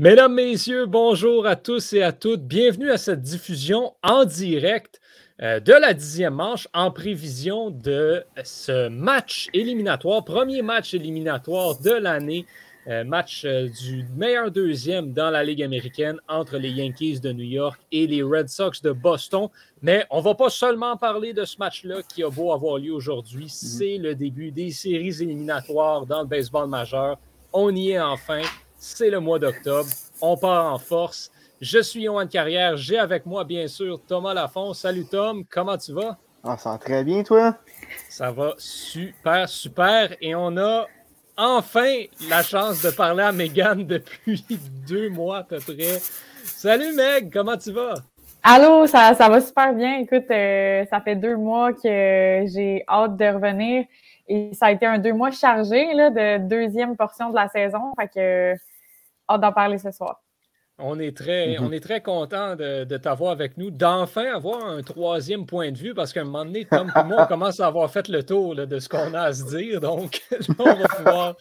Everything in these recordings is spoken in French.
Mesdames, Messieurs, bonjour à tous et à toutes. Bienvenue à cette diffusion en direct euh, de la dixième manche en prévision de ce match éliminatoire, premier match éliminatoire de l'année, euh, match euh, du meilleur deuxième dans la Ligue américaine entre les Yankees de New York et les Red Sox de Boston. Mais on ne va pas seulement parler de ce match-là qui a beau avoir lieu aujourd'hui. Mhm. C'est le début des séries éliminatoires dans le baseball majeur. On y est enfin c'est le mois d'octobre. On part en force. Je suis Yohan Carrière. J'ai avec moi, bien sûr, Thomas Lafont. Salut Tom, comment tu vas? Ah, ça va très bien, toi? Ça va super, super. Et on a enfin la chance de parler à Megan depuis deux mois à peu près. Salut Meg, comment tu vas? Allô, ça, va super bien. Écoute, euh, ça fait deux mois que j'ai hâte de revenir. Et ça a été un deux mois chargé là, de deuxième portion de la saison. Fait que hâte d'en parler ce soir. On est très, mm-hmm. on est très content de, t'avoir avec nous, d'enfin avoir un troisième point de vue, parce qu'à un moment donné, Tom et moi, on commence à avoir fait le tour de ce qu'on a à se dire. Donc, là, on va pouvoir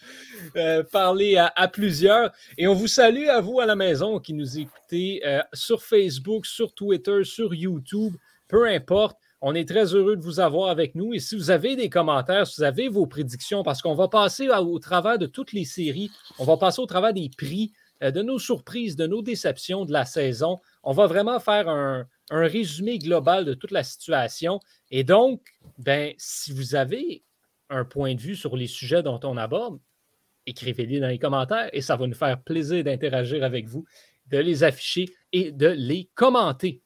euh, parler à, plusieurs. Et on vous salue à vous à la maison qui nous écoutez euh, sur Facebook, sur Twitter, sur YouTube, peu importe. On est très heureux de vous avoir avec nous. Et si vous avez des commentaires, si vous avez vos prédictions, parce qu'on va passer au travers de toutes les séries, on va passer au travers des prix, euh, de nos surprises, de nos déceptions de la saison. On va vraiment faire un, résumé global de toute la situation. Et donc, ben, si vous avez un point de vue sur les sujets dont on aborde, écrivez-les dans les commentaires et ça va nous faire plaisir d'interagir avec vous, de les afficher et de les commenter.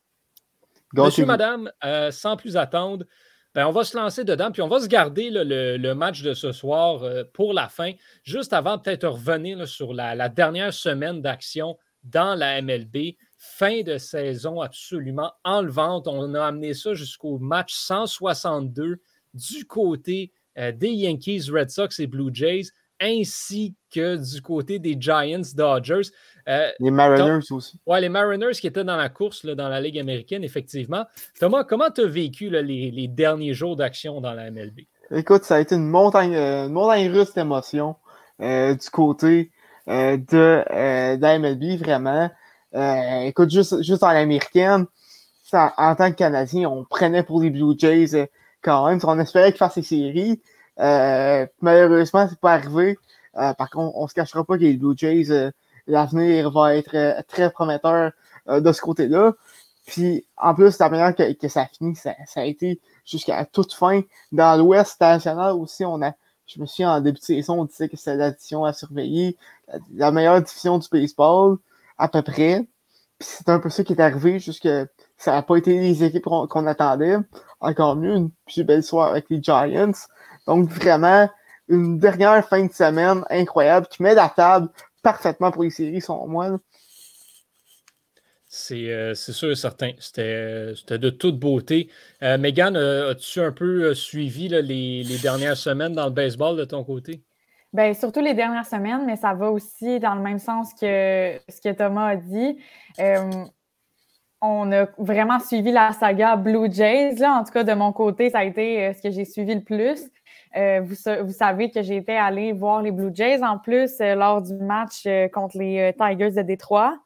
Monsieur, madame, euh, sans plus attendre, ben, on va se lancer dedans, puis on va se garder le, match de ce soir euh, pour la fin, juste avant peut-être revenir sur la, dernière semaine d'action dans la MLB. Fin de saison absolument enlevante. On a amené ça jusqu'au match 162 du côté euh, des Yankees, Red Sox et Blue Jays, ainsi que du côté des Giants, Dodgers. Euh, les Mariners aussi. Oui, les Mariners qui étaient dans la course dans la Ligue américaine, effectivement. Thomas, comment tu as vécu les, derniers jours d'action dans la MLB? Écoute, ça a été une montagne, euh, montagne russe d'émotions euh, du côté de, la MLB, vraiment. écoute, juste, juste en américaine, en tant que Canadien, on prenait pour les Blue Jays quand même. On espérait qu'ils fassent les séries. Malheureusement, c'est pas arrivé. par contre, on se cachera pas que les Blue Jays l'avenir va être euh, très prometteur euh, de ce côté-là. Puis, en plus, la manière que, ça finit, ça, a été jusqu'à toute fin. Dans l'Ouest national aussi, on a, je me souviens, en début de saison, on disait que c'était l'addition à surveiller, la, meilleure division du baseball, à peu près. Puis c'est un peu ça qui est arrivé, jusque ça n'a pas été les équipes qu'on attendait. Encore mieux, une plus belle soirée avec les Giants. Donc, vraiment, une dernière fin de semaine incroyable qui met la table parfaitement pour les séries, selon moi. Euh, c'est sûr et certain. C'était de toute beauté. Euh, Megan, euh, as-tu un peu suivi les, dernières semaines dans le baseball de ton côté? Bien, surtout les dernières semaines, mais ça va aussi dans le même sens que ce que Thomas a dit. on a vraiment suivi la saga Blue Jays. Là. En tout cas, de mon côté, ça a été ce que j'ai suivi le plus. Euh, vous, savez que été allée voir les Blue Jays en plus euh, lors du match euh, contre les Tigers de Détroit.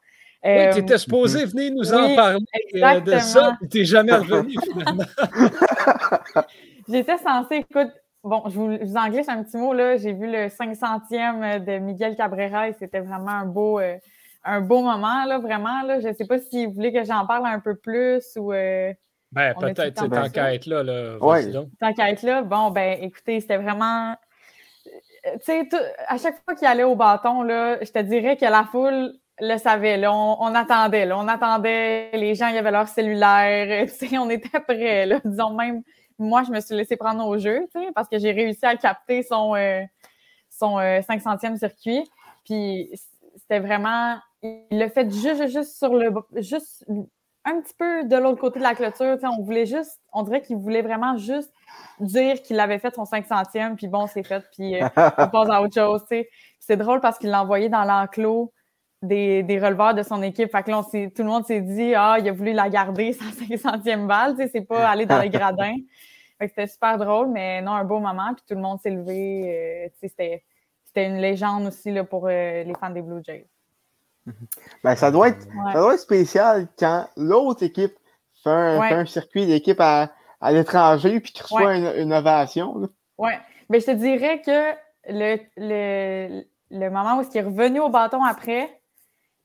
oui, tu étais supposé venir nous en parler de ça, tu n'es jamais revenu finalement. J'étais censée, écoute, bon, je vous, je en glisse un petit mot, là. J'ai vu le 500e de Miguel Cabrera et c'était vraiment un beau, un beau moment, là, vraiment. Là. Je ne sais pas si vous voulez que j'en parle un peu plus ou. Ben, peut-être, tant qu'à être là. là Tant qu'à être là, bon, ben, écoutez, c'était vraiment. Tu sais, à chaque fois qu'il allait au bâton, là, je te dirais que la foule le savait. Là, on, attendait. Là, on attendait. Les gens, y avait leur cellulaire. Tu sais, on était prêts. Là. Disons même, moi, je me suis laissé prendre au jeu, tu sais, parce que j'ai réussi à capter son, euh, son 500e euh, circuit. Puis, c'était vraiment. Il l'a fait juste, juste sur le. Juste un petit peu de l'autre côté de la clôture. On voulait juste, on dirait qu'il voulait vraiment juste dire qu'il avait fait son 500e, puis bon, c'est fait, puis euh, on passe à autre chose. C'est drôle parce qu'il l'a envoyé dans l'enclos des, des, releveurs de son équipe. Fait que là, tout le monde s'est dit Ah, il a voulu la garder, sa 500e balle. C'est pas aller dans les gradins. c'était super drôle, mais non, un beau moment. Puis tout le monde s'est levé. Euh, c'était une légende aussi là, pour euh, les fans des Blue Jays. Ben, ça, doit être, ça doit être spécial quand l'autre équipe fait un, circuit d'équipe à, à l'étranger puis qu'il reçoit une, ovation. Oui, mais je te dirais que le, le, le moment où il est revenu au bâton après,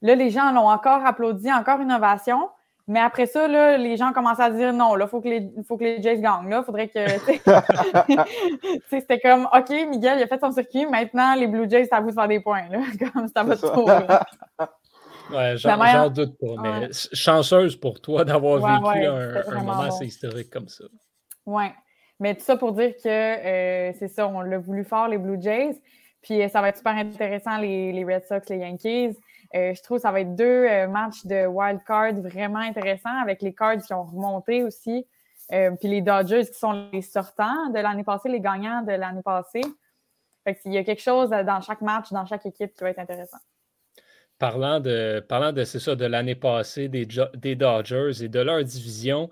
là, les gens l'ont encore applaudi, encore une ovation. Mais après ça, là, les gens commencent à dire non, là, il faut que les, faut que les Jays gagnent. Là, faudrait que. C'était comme OK, Miguel, il a fait son circuit. Maintenant, les Blue Jays, c'est à vous de faire des points. Là, comme ça va trop. Ouais, j'en doute pas, mais chanceuse pour toi d'avoir vécu un, moment assez historique comme ça. Oui, mais tout ça pour dire que euh, c'est ça, on l'a voulu faire, les Blue Jays. Puis euh, ça va être super intéressant, les, les Red Sox, les Yankees. Euh, je trouve que ça va être deux euh, matchs de wild card vraiment intéressants avec les cards qui ont remonté aussi. Euh, puis les Dodgers qui sont les sortants de l'année passée, les gagnants de l'année passée. Fait qu'il y a quelque chose dans chaque match, dans chaque équipe qui va être intéressant. Parlant de, de ça, de l'année passée des Dodgers et de leur division,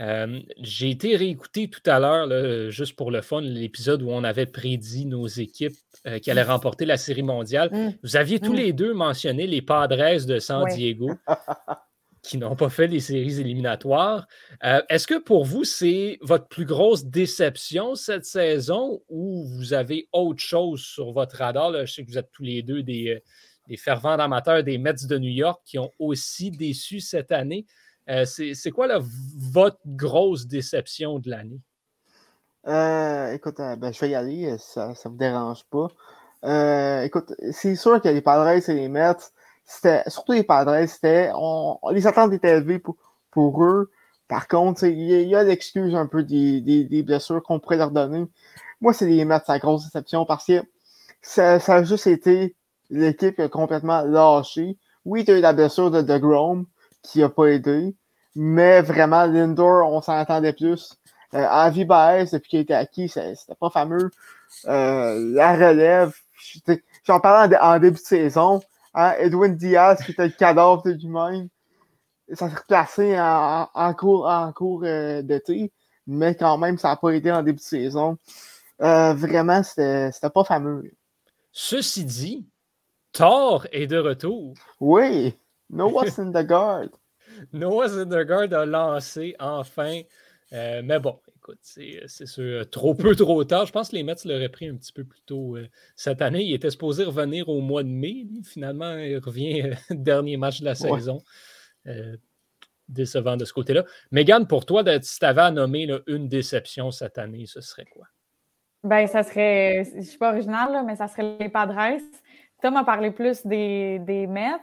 euh, j'ai été réécouter tout à l'heure, juste pour le fun, l'épisode où on avait prédit nos équipes euh, qui allaient remporter la Série mondiale. Mmh. Vous aviez tous mmh. les deux mentionné les Padres de San Diego qui n'ont pas fait les séries éliminatoires. Euh, est-ce que pour vous, c'est votre plus grosse déception cette saison ou vous avez autre chose sur votre radar? Je sais que vous êtes tous les deux des, des fervents amateurs des Mets de New York qui ont aussi déçu cette année. Euh, c'est quoi votre grosse déception de l'année? Euh, écoute, euh, ben, je vais y aller, ça ne me dérange pas. écoute, c'est sûr que les Padres et les Mets, surtout les Padres, c'était, les attentes étaient élevées pour, eux. Par contre, il y, a, l'excuse un peu des, blessures qu'on pourrait leur donner. Moi, c'est les Mets, la grosse déception parce que ça, a juste été l'équipe complètement lâché. Oui, tu as eu la blessure de, de Grom qui n'a pas aidé. Mais vraiment, Lindor, on s'en attendait plus. Euh, Avi Baez, depuis qu'il était acquis, c'était pas fameux. Euh, la relève, j'en parlais en, début de saison. Hein, Edwin Diaz, qui était le cadavre de lui-même, ça s'est replacé en, cours, en cours euh, d'été, mais quand même, ça n'a pas été en début de saison. Euh, vraiment, c'était pas fameux. Ceci dit, Thor est de retour. Oui, Noah Syndergaard. Noah Syndergaard a lancé enfin. Euh, mais bon, écoute, c'est sûr, trop peu, trop tard. Je pense que les Mets l'auraient pris un petit peu plus tôt euh, cette année. Il était supposé revenir au mois de mai. Finalement, il revient euh, dernier match de la saison. décevant de ce côté-là. Megan, pour toi, si tu avais à nommer une déception cette année, ce serait quoi? Ben, ça serait, je ne suis pas original, mais ça serait les Padres. Tom a parlé plus des, des Mets.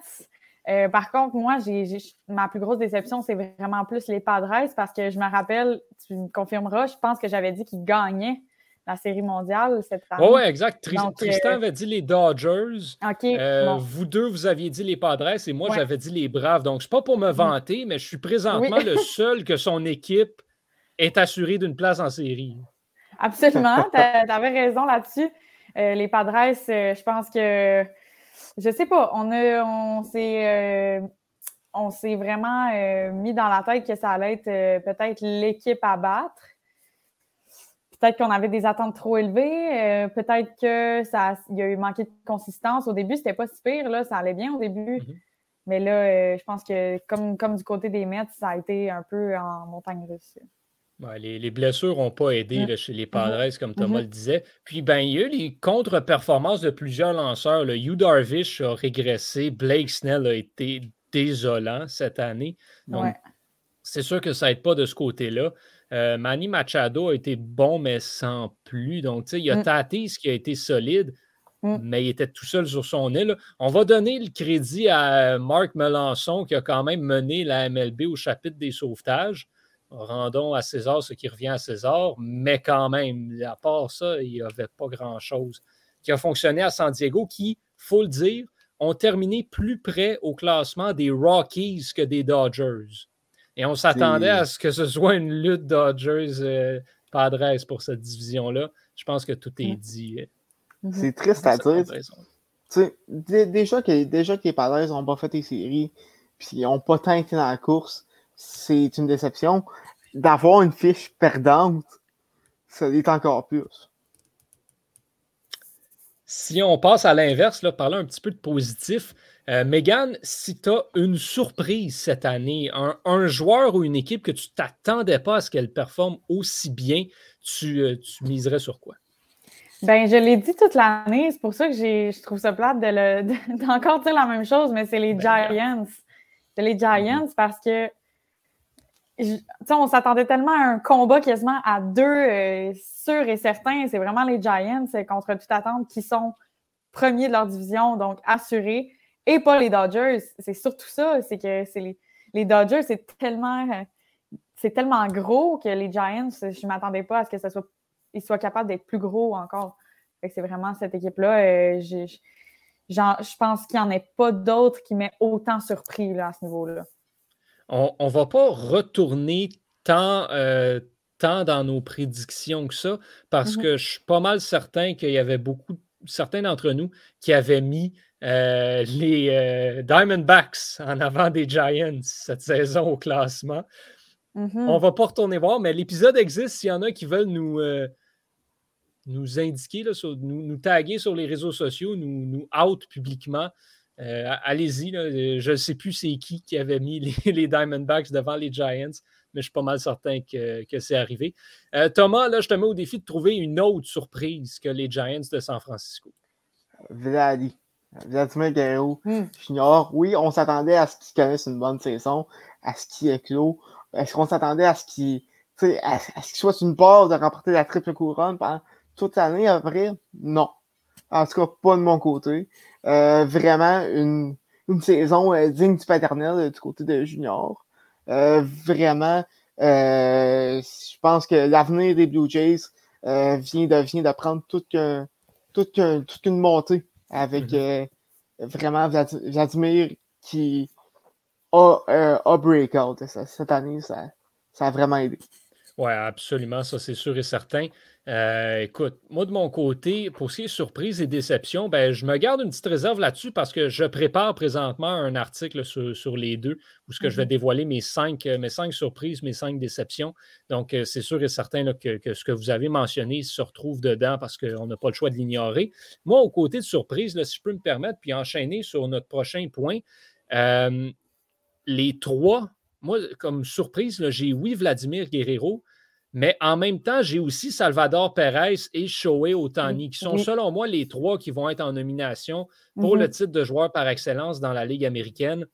Euh, par contre, moi, j'ai, ma plus grosse déception, c'est vraiment plus les Padres parce que je me rappelle, tu me confirmeras, je pense que j'avais dit qu'ils gagnaient la Série mondiale cette année. Oui, exact. Tristan euh, avait dit les Dodgers. OK. Euh, vous deux, vous aviez dit les Padres et moi, j'avais dit les Braves. Donc, c'est pas pour me mm. vanter, mais je suis présentement le seul que son équipe est assurée d'une place en série. Absolument. Tu avais raison là-dessus. les Padres, je pense que je sais pas. On, on s'est euh, vraiment euh, mis dans la tête que ça allait être euh, peut-être l'équipe à battre. Peut-être qu'on avait des attentes trop élevées. peut-être que ça, il y a eu manqué de consistance. Au début, c'était pas si pire, là, ça allait bien au début. Mm-hmm. Mais là, je pense que comme, comme du côté des Mets, ça a été un peu en montagne russe les, blessures n'ont pas aidé mmh. chez les mmh Padres, comme Thomas mmh le disait. Puis, ben, il y a eu les contre-performances de plusieurs lanceurs. Le Hugh Darvish a régressé. Blake Snell a été désolant cette année. Donc, c'est sûr que ça n'aide pas de ce côté-là. Euh, Manny Machado a été bon, mais sans plus. Donc, tu sais, il y a Tatis qui a été solide, mais il était tout seul sur son île. On va donner le crédit à Marc Melançon qui a quand même mené la MLB au chapitre des sauvetages rendons à César ce qui revient à César, mais quand même, à part ça, il n'y avait pas grand-chose qui a fonctionné à San Diego, qui, faut le dire, ont terminé plus près au classement des Rockies que des Dodgers. Et on s'attendait à ce que ce soit une lutte Dodgers-Padres euh, pour cette division-là. Je pense que tout est mm. dit. Euh, C'est triste à dire. Déjà que, déjà que les Padres n'ont pas fait des séries, puis ils n'ont pas tant été dans la course, c'est une déception. D'avoir une fiche perdante, ça l'est encore plus. Si on passe à l'inverse, parler un petit peu de positif, euh, Megan, si tu as une surprise cette année, un, joueur ou une équipe que tu ne t'attendais pas à ce qu'elle performe aussi bien, tu, euh, miserais sur quoi? Ben, je l'ai dit toute l'année, c'est pour ça que je trouve ça plate d'encore dire la même chose, mais c'est les ben, Giants. C'est les Giants mm-hmm. parce que on s'attendait tellement à un combat quasiment à deux euh, sûrs et certains. C'est vraiment les Giants contre toute attente qui sont premiers de leur division, donc assurés et pas les Dodgers. C'est surtout ça, c'est que c'est les, Dodgers, c'est tellement, c'est tellement gros que les Giants, je ne m'attendais pas à ce que ça soit, ils soient capables d'être plus gros encore. C'est vraiment cette équipe-là. Euh, je pense qu'il n'y en ait pas d'autres qui m'aient autant surpris là, à ce niveau-là. On ne va pas retourner tant, euh, tant dans nos prédictions que ça, parce mm-hmm. que je suis pas mal certain qu'il y avait beaucoup, certains d'entre nous qui avaient mis euh, les euh, Diamondbacks en avant des Giants cette saison au classement. Mm-hmm. On ne va pas retourner voir, mais l'épisode existe s'il y en a qui veulent nous, euh, nous indiquer, nous, taguer sur les réseaux sociaux, nous, nous out publiquement. Allez-y, je ne sais plus c'est qui qui avait mis les, Diamondbacks devant les Giants, mais je suis pas mal certain que, c'est arrivé. Thomas, là, je te mets au défi de trouver une autre surprise que les Giants de San Francisco. Vladi. Vladimir Guerrero hmm. Junior, oui, on s'attendait à ce qu'il connaisse une bonne saison, à ce qu'il éclos. Est-ce qu'on s'attendait à ce qu'il à, soit une part de remporter la triple couronne pendant toute l'année après? Non. En tout cas, pas de mon côté. Euh, vraiment une, une saison euh, digne du paternel euh, du côté de Junior. vraiment, je pense que l'avenir des Blue Jays vient, de, vient de prendre toute, toute, toute une montée avec mm-hmm. vraiment Vladimir qui a euh, breakout cette année. Ça, ça a vraiment aidé. Oui, absolument, ça c'est sûr et certain. Euh, écoute, moi de mon côté, pour ce qui est surprise et déception, ben, je me garde une petite réserve là-dessus parce que je prépare présentement un article sur, les deux où ce que je vais mhm. dévoiler mes cinq, euh, mes cinq surprises, mes cinq déceptions. Donc, euh, c'est sûr et certain que, ce que vous avez mentionné se retrouve dedans parce qu'on n'a pas le choix de l'ignorer. Moi, au côté de surprise, si je peux me permettre, puis enchaîner sur notre prochain point, les trois, moi, comme surprise, j'ai oui Vladimir Guerrero, mais en même temps, j'ai aussi Salvador Perez et Shohei Otani, qui sont, selon moi, les trois qui vont être en nomination pour le mm-hmm. titre de joueur par excellence dans la Ligue américaine.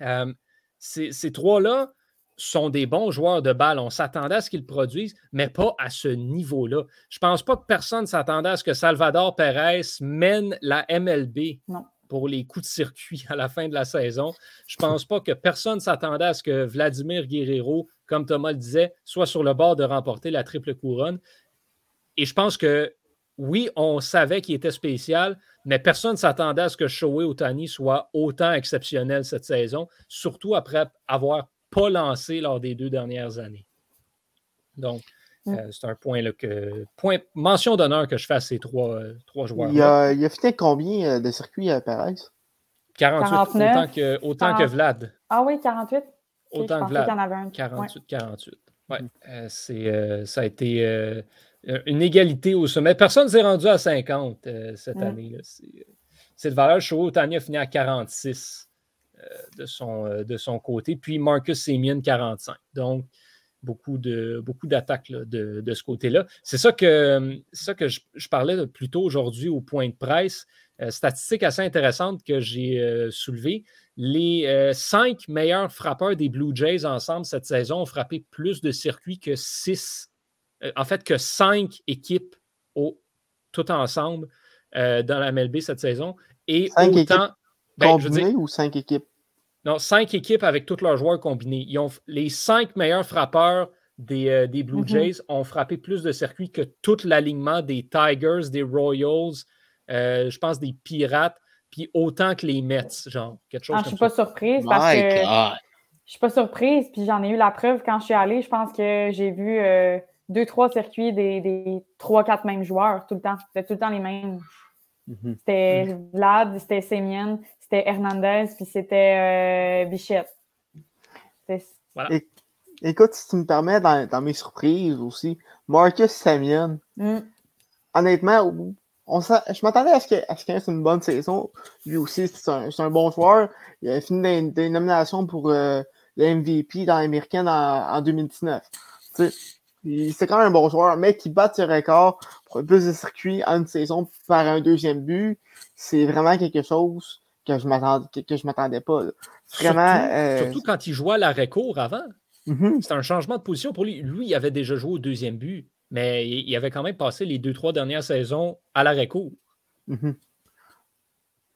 Euh, ces, trois-là sont des bons joueurs de balle. On s'attendait à ce qu'ils produisent, mais pas à ce niveau-là. Je ne pense pas que personne s'attendait à ce que Salvador Perez mène la MLB. pour les coups de circuit à la fin de la saison. Je ne pense pas que personne s'attendait à ce que Vladimir Guerrero comme Thomas le disait, soit sur le bord de remporter la triple couronne. Et je pense que oui, on savait qu'il était spécial, mais personne ne s'attendait à ce que Shohei Otani soit autant exceptionnel cette saison, surtout après avoir pas lancé lors des deux dernières années. Donc, mm. euh, c'est un point, là, que, point mention d'honneur que je fais à ces trois, euh, trois joueurs. Il a, il a fait combien euh, de circuits à Perez? 48, autant, que, autant que Vlad. Ah oui, 48. Autant que Vlad. 48-48. Ouais. Mm. Euh, c'est, euh, ça a été euh, une égalité au sommet. Personne ne s'est rendu à 50 cette mm. année. Là. Cette valeur, Show Tanya a fini à 46 de, son, de son côté. Puis Marcus Semien, 45. Donc, beaucoup, de, beaucoup d'attaques de, de, ce côté-là. C'est ça que, ça que je, je parlais plus tôt aujourd'hui au point de presse. statistique assez intéressante que j'ai soulevée les euh, cinq meilleurs frappeurs des Blue Jays ensemble cette saison ont frappé plus de circuits que six, euh, en fait, que cinq équipes au, tout ensemble euh, dans la MLB cette saison. Et cinq autant. Ben, ou cinq équipes? Non, cinq équipes avec tous leurs joueurs combinés. Ils ont, les cinq meilleurs frappeurs des, des Blue mm-hmm. Jays ont frappé plus de circuits que tout l'alignement des Tigers, des Royals, je pense des Pirates puis autant que les Mets, genre, quelque chose ah, Je suis pas surprise parce que. Je suis pas surprise, puis j'en ai eu la preuve quand je suis allée. Je pense que j'ai vu euh, deux, trois circuits des, trois, quatre mêmes joueurs tout le temps. C'était tout le temps les mêmes. Mhm. C'était Vlad, c'était Semien, c'était Hernandez, puis c'était euh, Bichette. écoute, si tu me permets, dans, mes surprises aussi, Marcus Semien, mm. honnêtement, je m'attendais à ce qu'il ait une bonne saison. Lui aussi, c'est un, bon joueur. Il a fini des, nominations pour euh, le MVP dans l'américaine en, 2019. C'est quand même un bon joueur, mais qui bat ses records pour plus de circuits en une saison par un deuxième but, c'est vraiment quelque chose que je ne m'attendais pas. Vraiment, euh, surtout, quand il jouait à l'arrêt court avant. Mm-hmm. C'est un changement de position pour lui. Lui, il avait déjà joué au deuxième but, mais il avait quand même passé les deux, trois dernières saisons à l'arrêt court. Mm-hmm.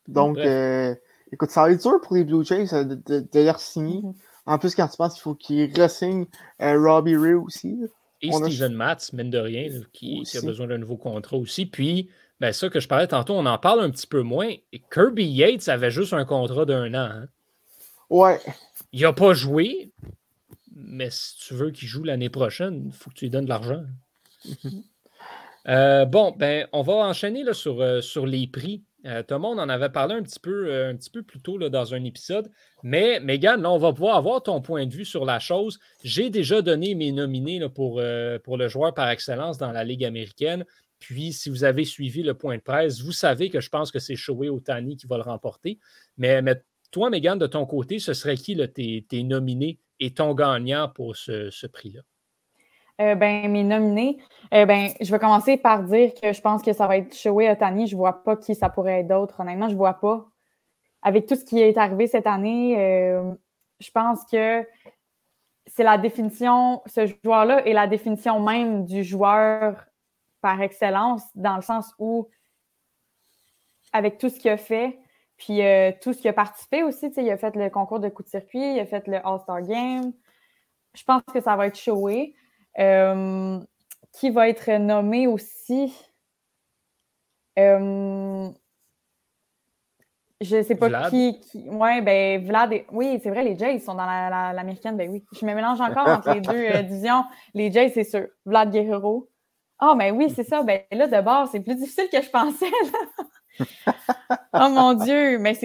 Donc, euh, écoute, ça va être dur pour les Blue Jays euh, de, de, de signer. Mm-hmm. En plus, quand tu penses qu'il faut qu'ils re-signent Robbie Ray aussi. Et Steven Matz, mine de rien, qui, a besoin d'un nouveau contrat aussi. Puis, ben, ça que je parlais tantôt, on en parle un petit peu moins. Kirby Yates avait juste un contrat d'un an. Hein. Ouais. Il n'a pas joué, mais si tu veux qu'il joue l'année prochaine, il faut que tu lui donnes de l'argent. Mhm. Euh, bon, ben, on va enchaîner là, sur, euh, les prix. Euh, tout le monde en avait parlé un petit peu, peu plus tôt dans un épisode. Mais, Megan, on va pouvoir avoir ton point de vue sur la chose. J'ai déjà donné mes nominés pour, le joueur par excellence dans la Ligue américaine. Puis, si vous avez suivi le point de presse, vous savez que je pense que c'est Shohei Otani qui va le remporter. Mais, toi, Megan, de ton côté, ce serait qui tes, tes, nominés et ton gagnant pour ce, prix-là? Euh, ben, mes nominés, euh, ben, je vais commencer par dire que je pense que ça va être Shoei Otani. Je ne vois pas qui ça pourrait être d'autre. Honnêtement, je ne vois pas. Avec tout ce qui est arrivé cette année, euh, je pense que c'est la définition, ce joueur-là est la définition même du joueur par excellence, dans le sens où, avec tout ce qu'il a fait, puis tout ce qui a participé aussi, il a fait le concours de coup de circuit, il a fait le All-Star Game. Je pense que ça va être showé. Euh, qui va être nommé aussi? Euh, je ne sais pas qui, qui. Ouais, ben Vlad. Oui, c'est vrai, les Jays sont dans l'américaine. ben oui. Je me mélange encore entre les deux divisions. Les Jays, c'est sûr. Vlad Guerrero. Ah, ben oui, c'est ça. Ben là, de bord, c'est plus difficile que je pensais. oh mon Dieu, mais,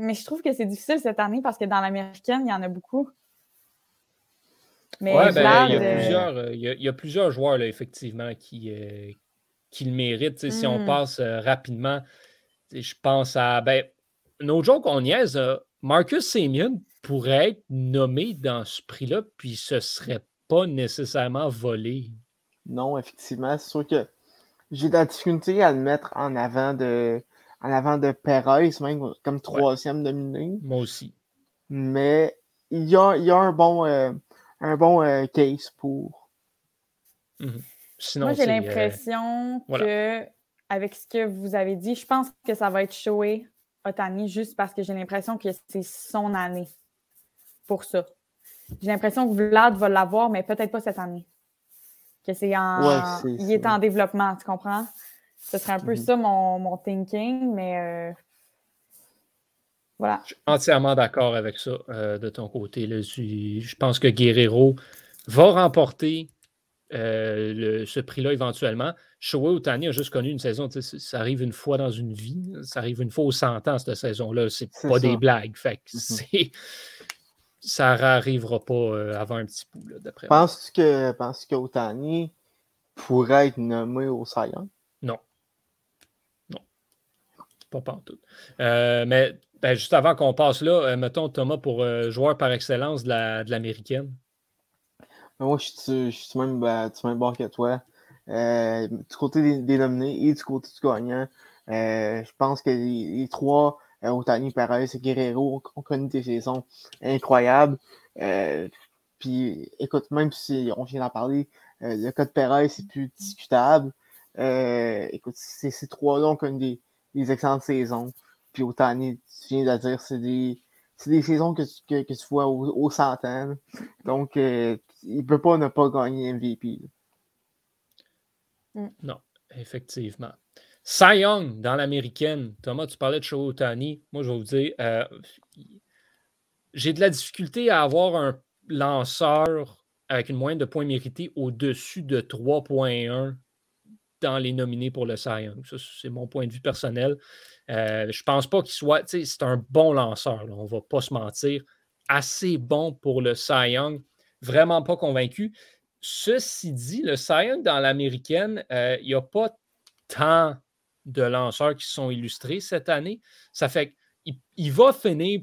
mais je trouve que c'est difficile cette année parce que dans l'américaine, il y en a beaucoup. Mais ben, il, y a plusieurs, euh, il, y a, plusieurs joueurs, là, effectivement, qui, euh, qui le méritent. Si on hmm. passe euh, rapidement, je pense à. Ben, no joke, on niaise. Marcus Semien pourrait être nommé dans ce prix-là, puis ce serait pas nécessairement volé. Non, effectivement, c'est sûr que j'ai de la difficulté à le mettre en avant de, en avant de Perez, même comme troisième nominé. Moi aussi. Mais il y a, il y a un bon, euh, un bon euh, case pour. Mhm. Moi, j'ai euh, l'impression que, avec ce que vous avez dit, je pense que ça va être showé Otani juste parce que j'ai l'impression que c'est son année pour ça. J'ai l'impression que Vlad va l'avoir, mais peut-être pas cette année. Que c'est en. il est en développement, tu comprends? Ce serait un peu mhm. ça mon, thinking, mais euh, voilà. Je suis entièrement d'accord avec ça euh, de ton côté. Je pense que Guerrero va remporter euh, ce prix-là éventuellement. Shohei Otani a juste connu une saison, ça arrive une fois dans une vie, ça arrive une fois aux 100 ans, cette saison-là. C'est pas des blagues. Fait mhm. ça n'arrivera pas avant un petit bout, d'après moi. Penses-tu que, penses que Otani pourrait être nommé au Saiyan? Non. Pas partout. Euh, mais ben, juste avant qu'on passe là, euh, mettons Thomas pour euh, joueur par excellence de l'américaine. Ben, moi, je suis, même, ben, même bon que toi. du côté des, nominés et du côté du gagnant, je pense que les, trois, Otani, Perez et Guerrero, ont connu des saisons incroyables. puis, écoute, même si on vient d'en parler, le cas de Perez, c'est plus discutable. écoute, ces trois-là ont connu des, des excellentes saisons. Puis Otani, tu viens de dire, c'est des, des saisons que tu, que, tu vois aux, centaines. Donc, euh, il ne peut pas ne pas gagner MVP. Mm. Non, effectivement. Cy Young dans l'américaine. Thomas, tu parlais de Show Otani. Moi, je vais vous dire, euh, j'ai de la difficulté à avoir un lanceur avec une moyenne de points mérités au-dessus de 3.1 dans les nominés pour le Cy Young. Ça, c'est mon point de vue personnel. Euh, je ne pense pas qu'il soit. C'est un bon lanceur, on ne va pas se mentir. Assez bon pour le Cy Young. Vraiment pas convaincu. Ceci dit, le Cy Young dans l'américaine, euh, il n'y a pas tant de lanceurs qui sont illustrés cette année. Ça fait qu'il va finir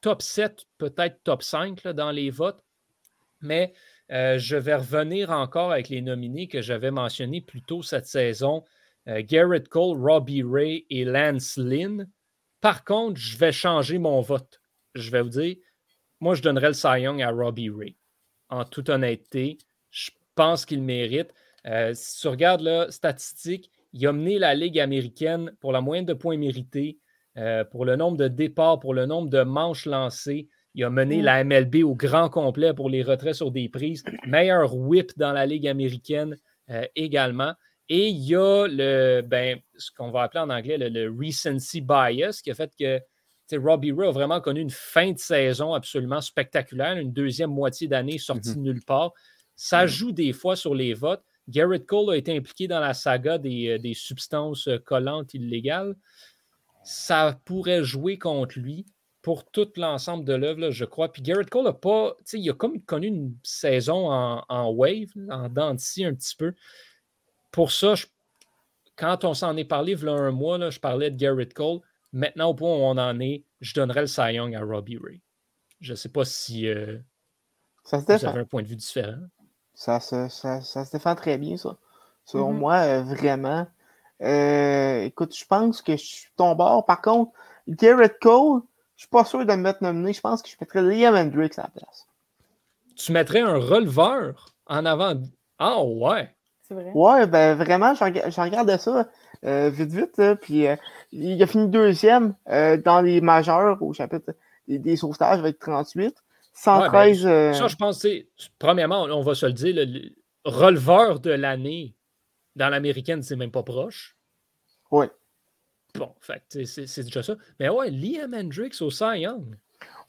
top 7, peut-être top 5 dans les votes. Mais euh, je vais revenir encore avec les nominés que j'avais mentionnés plus tôt cette saison. Euh, Garrett Cole, Robbie Ray et Lance Lynn. Par contre, je vais changer mon vote. Je vais vous dire, moi, je donnerais le Cy à Robbie Ray. En toute honnêteté, je pense qu'il mérite. Euh, si tu regardes la statistique, il a mené la Ligue américaine pour la moyenne de points mérités, pour le nombre de départs, pour le nombre de manches lancées. Il a mené mm. la MLB au grand complet pour les retraits sur des prises. Meilleur whip dans la Ligue américaine euh, également. Et il y a le, ben, ce qu'on va appeler en anglais le, recency bias, qui a fait que Robbie Ray a vraiment connu une fin de saison absolument spectaculaire, une deuxième moitié d'année sortie mm-hmm. de nulle part. Ça mm. joue des fois sur les votes. Garrett Cole a été impliqué dans la saga des, euh, substances collantes illégales. Ça pourrait jouer contre lui pour tout l'ensemble de l'œuvre, je crois. Puis Garrett Cole a pas, il a comme connu une saison en, wave, en dents un petit peu. Pour ça, quand on s'en est parlé il y a un mois, là, je parlais de Garrett Cole. Maintenant, au point où on en est, je donnerais le Cy Young à Robbie Ray. Je ne sais pas si euh, ça vous avez un point de vue différent. Ça, se défend très bien, ça. Selon mm-hmm. moi, euh, vraiment. Euh, écoute, je pense que je suis ton bord. Par contre, Garrett Cole, je suis pas sûr de me mettre nominé. Je pense que je mettrais Liam Hendricks à la place. Tu mettrais un releveur en avant. Ah ouais. C'est vrai. Ouais, ben vraiment, j'en regardais ça euh, vite, vite. puis il a fini deuxième dans les majeurs au chapitre des, sauvetages avec 38. 113. Ben, ça, je pense, premièrement, on va se le dire, le, releveur de l'année dans l'américaine, c'est même pas proche. Oui. Bon, c'est déjà ça. Mais ouais, Liam Hendricks au Cy Young.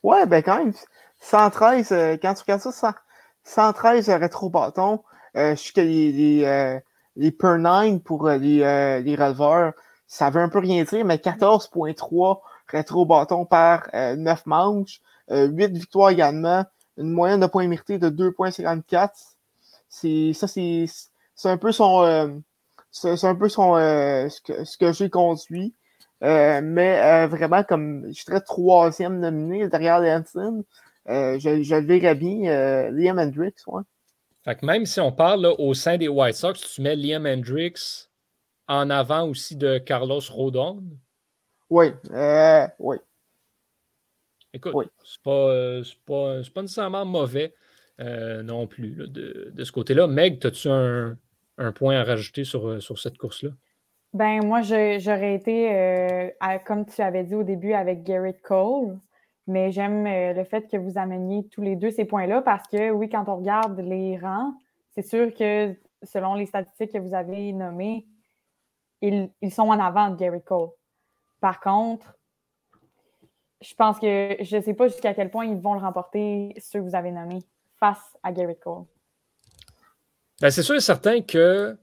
Ouais, ben quand même, 113, euh, quand tu regardes ça, 113 rétro-bâtons. Euh, je sais que les, les, euh, per 9 pour les, les releveurs, ça veut un peu rien dire, mais 14.3 rétro-bâtons par 9 manches. 8 euh, victoires également, une moyenne de points mérités de 2,54. C'est, ça, c'est, un peu son, euh, c'est, un peu son, euh, ce que, ce que j'ai conduit. mais vraiment, comme je serais troisième nominé derrière Lanson, je, je le verrais bien Liam Hendricks. Ouais. Fait que même si on parle au sein des White Sox, tu mets Liam Hendricks en avant aussi de Carlos Rodon? Oui, oui. Écoute, c'est pas, euh, pas, pas, nécessairement mauvais euh, non plus de, ce côté-là. Meg, as-tu un, point à rajouter sur, euh, sur cette course-là? Ben moi, j'aurais été, comme tu avais dit au début, avec Garrett Cole, mais j'aime le fait que vous ameniez tous les deux ces points-là parce que oui, quand on regarde les rangs, c'est sûr que selon les statistiques que vous avez nommées, ils, ils sont en avant de Garrett Cole. Par contre, je pense que je ne sais pas jusqu'à quel point ils vont le remporter, ceux que vous avez nommés, face à Garrett Cole. Ben, c'est sûr et certain que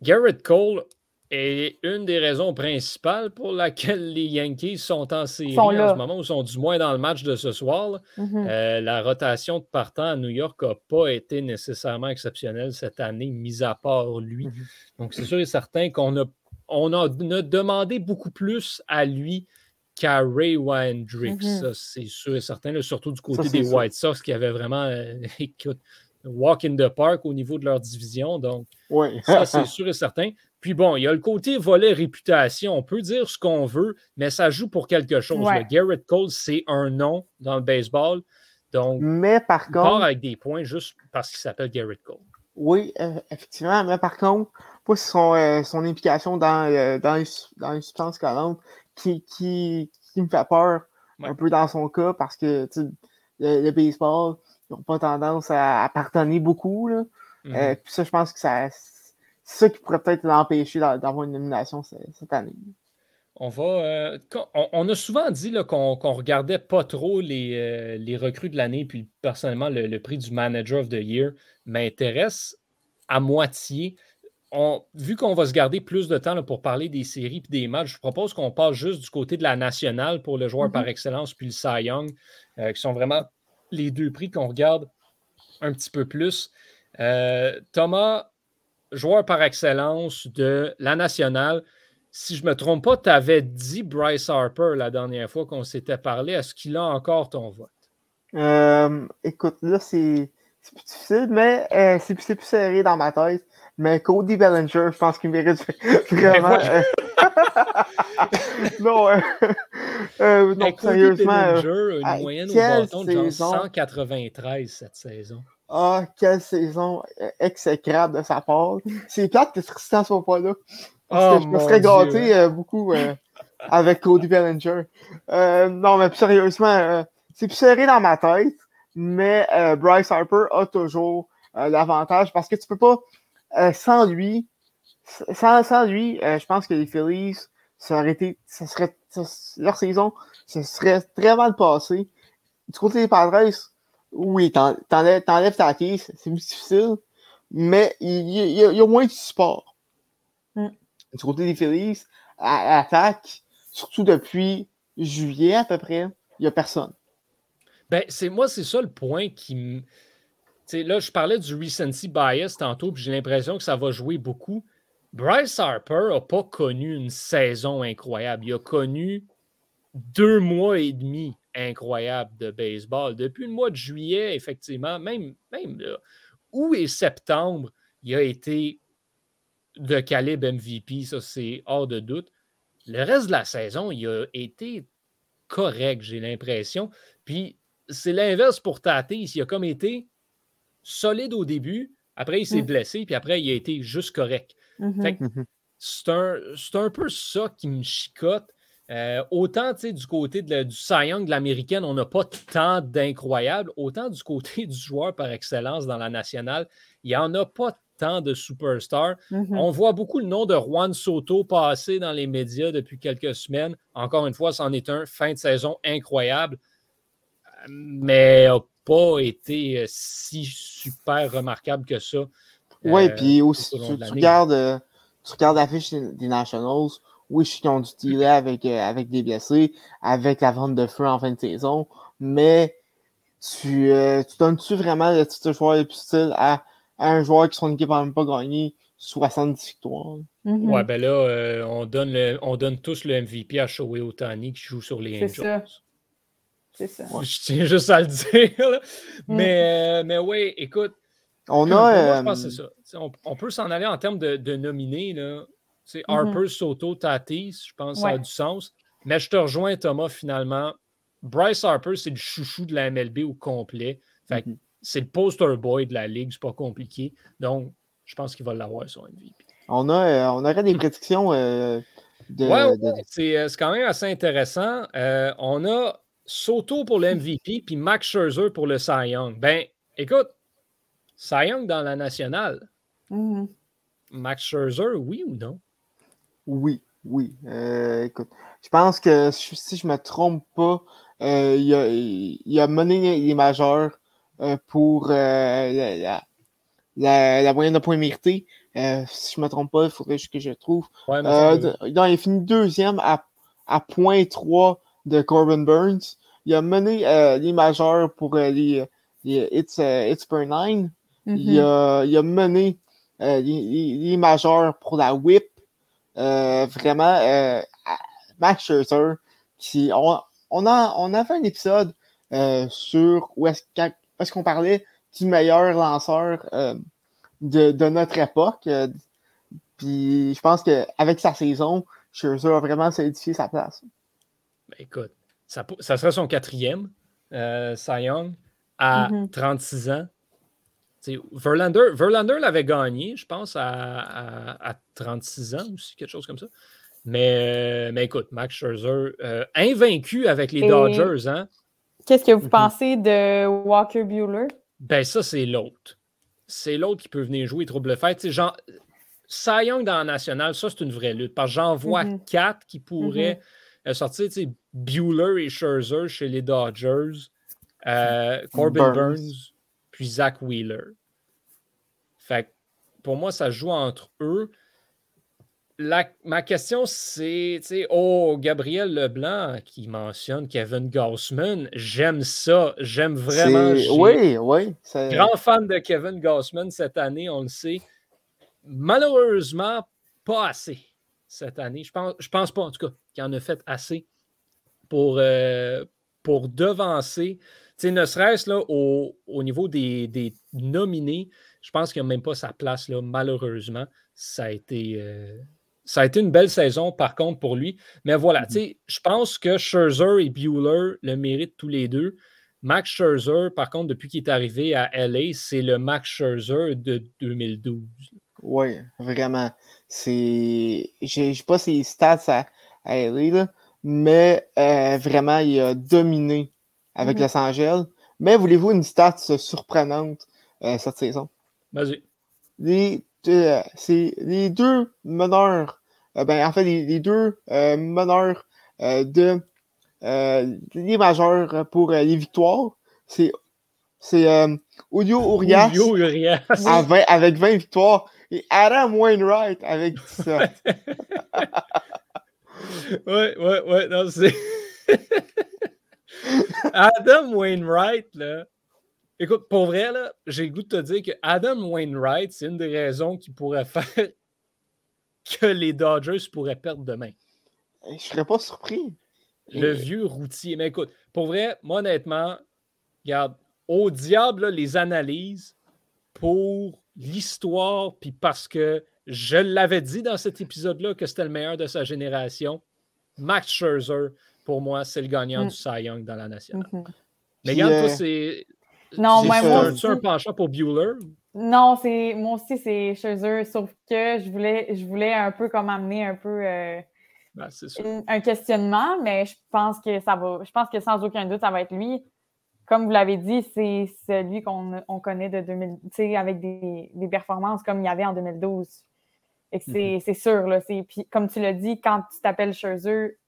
Garrett Cole est une des raisons principales pour laquelle les Yankees sont en série en ce moment, ou sont du moins dans le match de ce soir. Mm-hmm. Euh, la rotation de partant à New York n'a pas été nécessairement exceptionnelle cette année, mis à part lui. Mm-hmm. Donc, c'est sûr et certain qu'on a, on a demandé beaucoup plus à lui qu'à Ray Hendricks. Mm-hmm. c'est sûr et certain, surtout du côté des White Sox qui avaient vraiment euh, walk in the park au niveau de leur division. Donc, ça, c'est sûr et certain. Puis bon, il y a le côté volet réputation. On peut dire ce qu'on veut, mais ça joue pour quelque chose. Garrett Cole, c'est un nom dans le baseball. Donc, mais par il part avec des points juste parce qu'il s'appelle Garrett Cole. Oui, euh, effectivement, mais par contre, pour son, euh, son implication dans, dans, les, dans les substances collantes, qui, qui, qui me fait peur un peu dans son cas parce que le, le, baseball, n'ont pas tendance à, à beaucoup. Là. Euh, puis ça, je pense que ça, c'est ça qui pourrait peut-être l'empêcher d'avoir une nomination cette année. On va. Euh, on, a souvent dit qu'on ne regardait pas trop les, euh, les recrues de l'année, puis personnellement, le, le, prix du Manager of the Year m'intéresse à moitié vu qu'on va se garder plus de temps pour parler des séries et des matchs, je propose qu'on passe juste du côté de la nationale pour le joueur par mm-hmm. excellence puis le Cy Young, euh, qui sont vraiment les deux prix qu'on regarde un petit peu plus. Euh, Thomas, joueur par excellence de la nationale, si je ne me trompe pas, tu avais dit Bryce Harper la dernière fois qu'on s'était parlé. Est-ce qu'il a encore ton vote? Euh, écoute, là, c'est plus difficile, mais euh, c'est plus serré dans ma tête. Mais Cody Bellinger, je pense qu'il mérite vraiment. Euh, non, euh, non sérieusement. Bellinger, une moyenne au bâton de genre 193 cette saison. Ah, quelle saison exécrable de sa part. C'est plate que Tristan soit pas là. Parce que oh je me serais gâté beaucoup avec Cody Bellinger. non, mais plus sérieusement, c'est plus serré dans ma tête, mais Bryce Harper a toujours l'avantage parce que tu peux pas euh, sans lui, sans, sans lui, euh, je pense que les Phillies, ça aurait été, ça serait, leur saison, ça serait très mal passé. Du côté des Padres, oui, t'enlèves ta case, c'est plus difficile, mais il, y a, moins de support. Mm. Du côté des Phillies, à, l'attaque, surtout depuis juillet à peu près, il n'y a personne. Ben, c'est moi, c'est ça le point qui me là, je parlais du recency bias tantôt, puis j'ai l'impression que ça va jouer beaucoup. Bryce Harper n'a pas connu une saison incroyable. Il a connu deux mois et demi incroyables de baseball. Depuis le mois de juillet, effectivement, même, même là, août et septembre, il a été de calibre MVP, ça c'est hors de doute. Le reste de la saison, il a été correct, j'ai l'impression. Puis c'est l'inverse pour Tatis. Il a comme été solide au début. Après, il s'est mm. blessé, puis après, il a été juste correct. Mm-hmm. Mm-hmm. C'est un, peu ça qui me chicote. Euh, autant du côté de du Cy Young de l'américaine, on n'a pas tant d'incroyables. Autant du côté du joueur par excellence dans la nationale, il n'y en a pas tant de superstars. On voit beaucoup le nom de Juan Soto passer dans les médias depuis quelques semaines. Encore une fois, c'en est un fin de saison incroyable. Mais pas été euh, si super remarquable que ça. Oui, euh, puis aussi, tu, regardes, euh, tu regardes l'affiche des Nationals. Oui, je suis ont dû avec, avec des blessés, avec la vente de feu en fin de saison, mais tu, tu donnes-tu vraiment le titre de joueur le plus style à, un joueur qui son équipe n'a même pas gagné 70 victoires? Mm-hmm. Ouais, ben là, on, donne on donne tous le MVP à Shohei Otani qui joue sur les Angels. C'est ça. je tiens juste à le dire. Mm. Mais, euh, mais oui, écoute. On a. je pense que c'est ça. On, peut s'en aller en termes de, de nominés. Là. Mm-hmm. Harper, Soto, Tatis, je pense que ça a du sens. Mais je te rejoins, Thomas, finalement. Bryce Harper, c'est le chouchou de la MLB au complet. Fait mm-hmm. C'est le poster boy de la ligue, c'est pas compliqué. Donc, je pense qu'il va l'avoir son MVP. On, a, euh, on aurait des prédictions. Euh, de, ouais, C'est quand même assez intéressant. on a Soto pour le MVP, puis Max Scherzer pour le Cy Young. Ben, écoute, Cy Young dans la nationale. Mm-hmm. Max Scherzer, oui ou non? Oui, oui. Euh, écoute, je pense que si je ne me trompe pas, euh, il, a, mené les majeurs euh, pour la, moyenne de points mérités. si je ne me trompe pas, il faudrait que je trouve. il a fini deuxième à, à point 3 de Corbin Burns. Il a mené euh, les majeurs pour euh, les, les It's, uh, It's per Nine. il, mm-hmm. a, il, a, mené euh, les, les, majeurs pour la whip. vraiment, Max Scherzer, qui, on, on, a, on a fait un épisode sur où est-ce qu'on parlait du meilleur lanceur de, de, notre époque. Puis je pense qu'avec sa saison, Scherzer a vraiment solidifié sa place. Ben, écoute, ça, ça, serait son quatrième, euh, Cy Young, à 36 mm-hmm. ans. Verlander, Verlander l'avait gagné, je pense, à, 36 ans aussi, quelque chose comme ça. Mais, mais écoute, Max Scherzer, euh, invaincu avec les Dodgers. Hein? Qu'est-ce que vous mm-hmm. pensez de Walker Bueller? Ben, ça, c'est l'autre. C'est l'autre qui peut venir jouer trouble fête. Genre, Cy Young dans la nationale, ça, c'est une vraie lutte. Parce que j'en vois mm-hmm. quatre qui pourraient sortir, Bueller et Scherzer chez les Dodgers, euh, Corbin Burns. puis Zach Wheeler. Fait pour moi, ça joue entre eux. ma question, c'est, oh, Gabriel Leblanc qui mentionne Kevin Gossman. J'aime ça. J'aime vraiment. Oui, oui. Grand fan de Kevin Gossman cette année, on le sait. Malheureusement, pas assez. Cette année. Je pense, je pense pas, en tout cas, qu'il en a fait assez pour, euh, pour devancer. ne serait-ce là au, niveau des, nominés, je pense qu'il n'a même pas sa place, là, malheureusement. Ça a, été, euh, ça a été une belle saison, par contre, pour lui. Mais voilà, mm-hmm. je pense que Scherzer et Bueller le méritent tous les deux. Max Scherzer, par contre, depuis qu'il est arrivé à LA, c'est le Max Scherzer de 2012. Oui, vraiment. C'est. Je sais pas ses stats à, LA, mais euh, vraiment, il a dominé avec mm-hmm. Los Angeles. Mais voulez-vous une stat surprenante euh, cette saison? Vas-y. Les, euh, c'est les deux meneurs, ben, en fait, les deux meneurs de euh, les majeurs pour euh, les victoires, c'est c'est euh, Urias, avec 20 victoires et Adam Wainwright avec 17. ouais, ouais, ouais, non, c'est. Adam Wainwright, là. Écoute, pour vrai, là, j'ai le goût de te dire que Adam Wainwright, c'est une des raisons qui pourrait faire que les Dodgers pourraient perdre demain. Je serais pas surpris. Le vieux routier. Mais écoute, pour vrai, moi, honnêtement, regarde, au diable les analyses pour l'histoire, puis parce que je l'avais dit dans cet épisode-là que c'était le meilleur de sa génération. Max Scherzer, pour moi, c'est le gagnant mm. du Cy Young dans la nationale. Mm-hmm. Mais regarde, toi, euh, c'est. Non, moi, moi un penchant pour Bueller? Non, c'est moi aussi, c'est Scherzer, sauf que je voulais, je voulais un peu comme amener un peu. Euh, ben, un questionnement, mais je pense que ça va. Je pense que sans aucun doute, ça va être lui. Comme vous l'avez dit, c'est celui qu'on on connaît de 2000, avec des, des, performances comme il y avait en 2012. Et mm-hmm. c'est sûr, là. Puis, comme tu l'as dit, quand tu t'appelles Scherzer,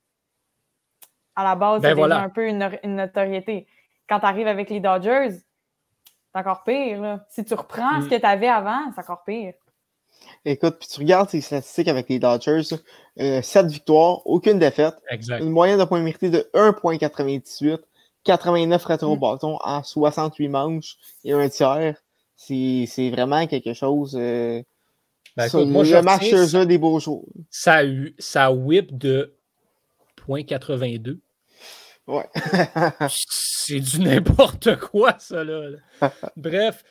à la base, ben c'est un peu une, notoriété. Quand tu arrives avec les Dodgers, c'est encore pire. Si tu reprends ce mm. que tu avais avant, c'est encore pire. Écoute, puis tu regardes tes statistiques avec les Dodgers, 7 euh, victoires, aucune défaite, une moyenne de points mérités de 1,98, 89 rétro bâtons en 68 manches et un tiers. C'est vraiment quelque chose. Euh, ben, moi, le match jeu des beaux jours. Ça, ça whip de 0.82. Ouais. c'est du n'importe quoi, ça, là. Bref,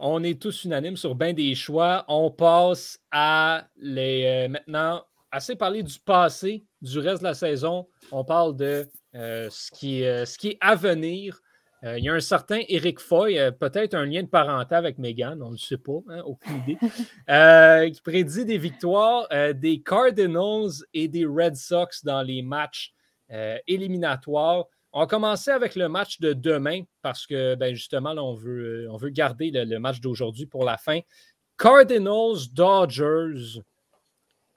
on est tous unanimes sur bien des choix. On passe à les. Euh, maintenant, assez parler du passé, du reste de la saison. On parle de ce, qui, euh, ce qui est à venir. il y a un certain Eric Foy, peut-être un lien de parenté avec Megan, on ne le sait pas, hein, aucune idée, qui prédit des victoires des Cardinals et des Red Sox dans les matchs éliminatoires. On va commencer avec le match de demain parce que ben, justement, on, veut, on veut garder le, match d'aujourd'hui pour la fin. Cardinals, Dodgers.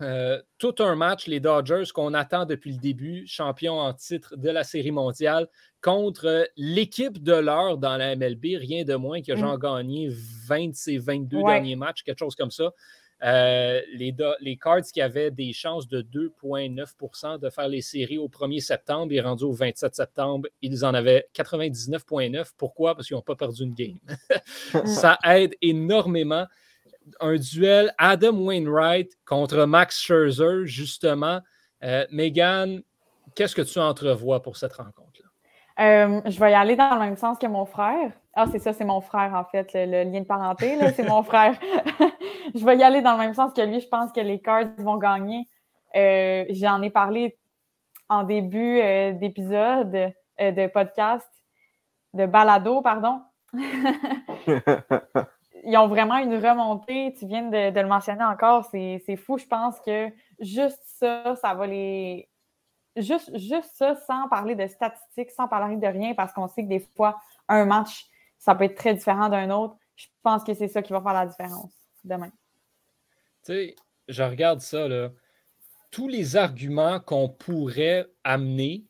Euh, tout un match, les Dodgers qu'on attend depuis le début, champion en titre de la Série mondiale, contre l'équipe de l'heure dans la MLB, rien de moins que Jean mm. gagné 20 de ses 22 derniers matchs, quelque chose comme ça. Euh, les, les, Cards qui avaient des chances de 2,9% de faire les séries au 1er septembre et rendu au 27 septembre, ils en avaient 99,9. Pourquoi? Parce qu'ils n'ont pas perdu une game. Ça aide énormément. Un duel Adam Wainwright contre Max Scherzer, justement. Euh, Megan, qu'est-ce que tu entrevois pour cette rencontre-là? Euh, je vais y aller dans le même sens que mon frère. Ah, c'est ça, c'est mon frère, en fait, le, lien de parenté, c'est mon frère. je vais y aller dans le même sens que lui. Je pense que les Cards vont gagner. Euh, j'en ai parlé en début euh, d'épisode, euh, de podcast, de balado, pardon. Ils ont vraiment une remontée. Tu viens de, le mentionner encore. C'est fou. Je pense que juste ça, ça va les. Juste, juste ça, sans parler de statistiques, sans parler de rien, parce qu'on sait que des fois, un match ça peut être très différent d'un autre. Je pense que c'est ça qui va faire la différence demain. Tu sais, je regarde ça, là. Tous les arguments qu'on pourrait amener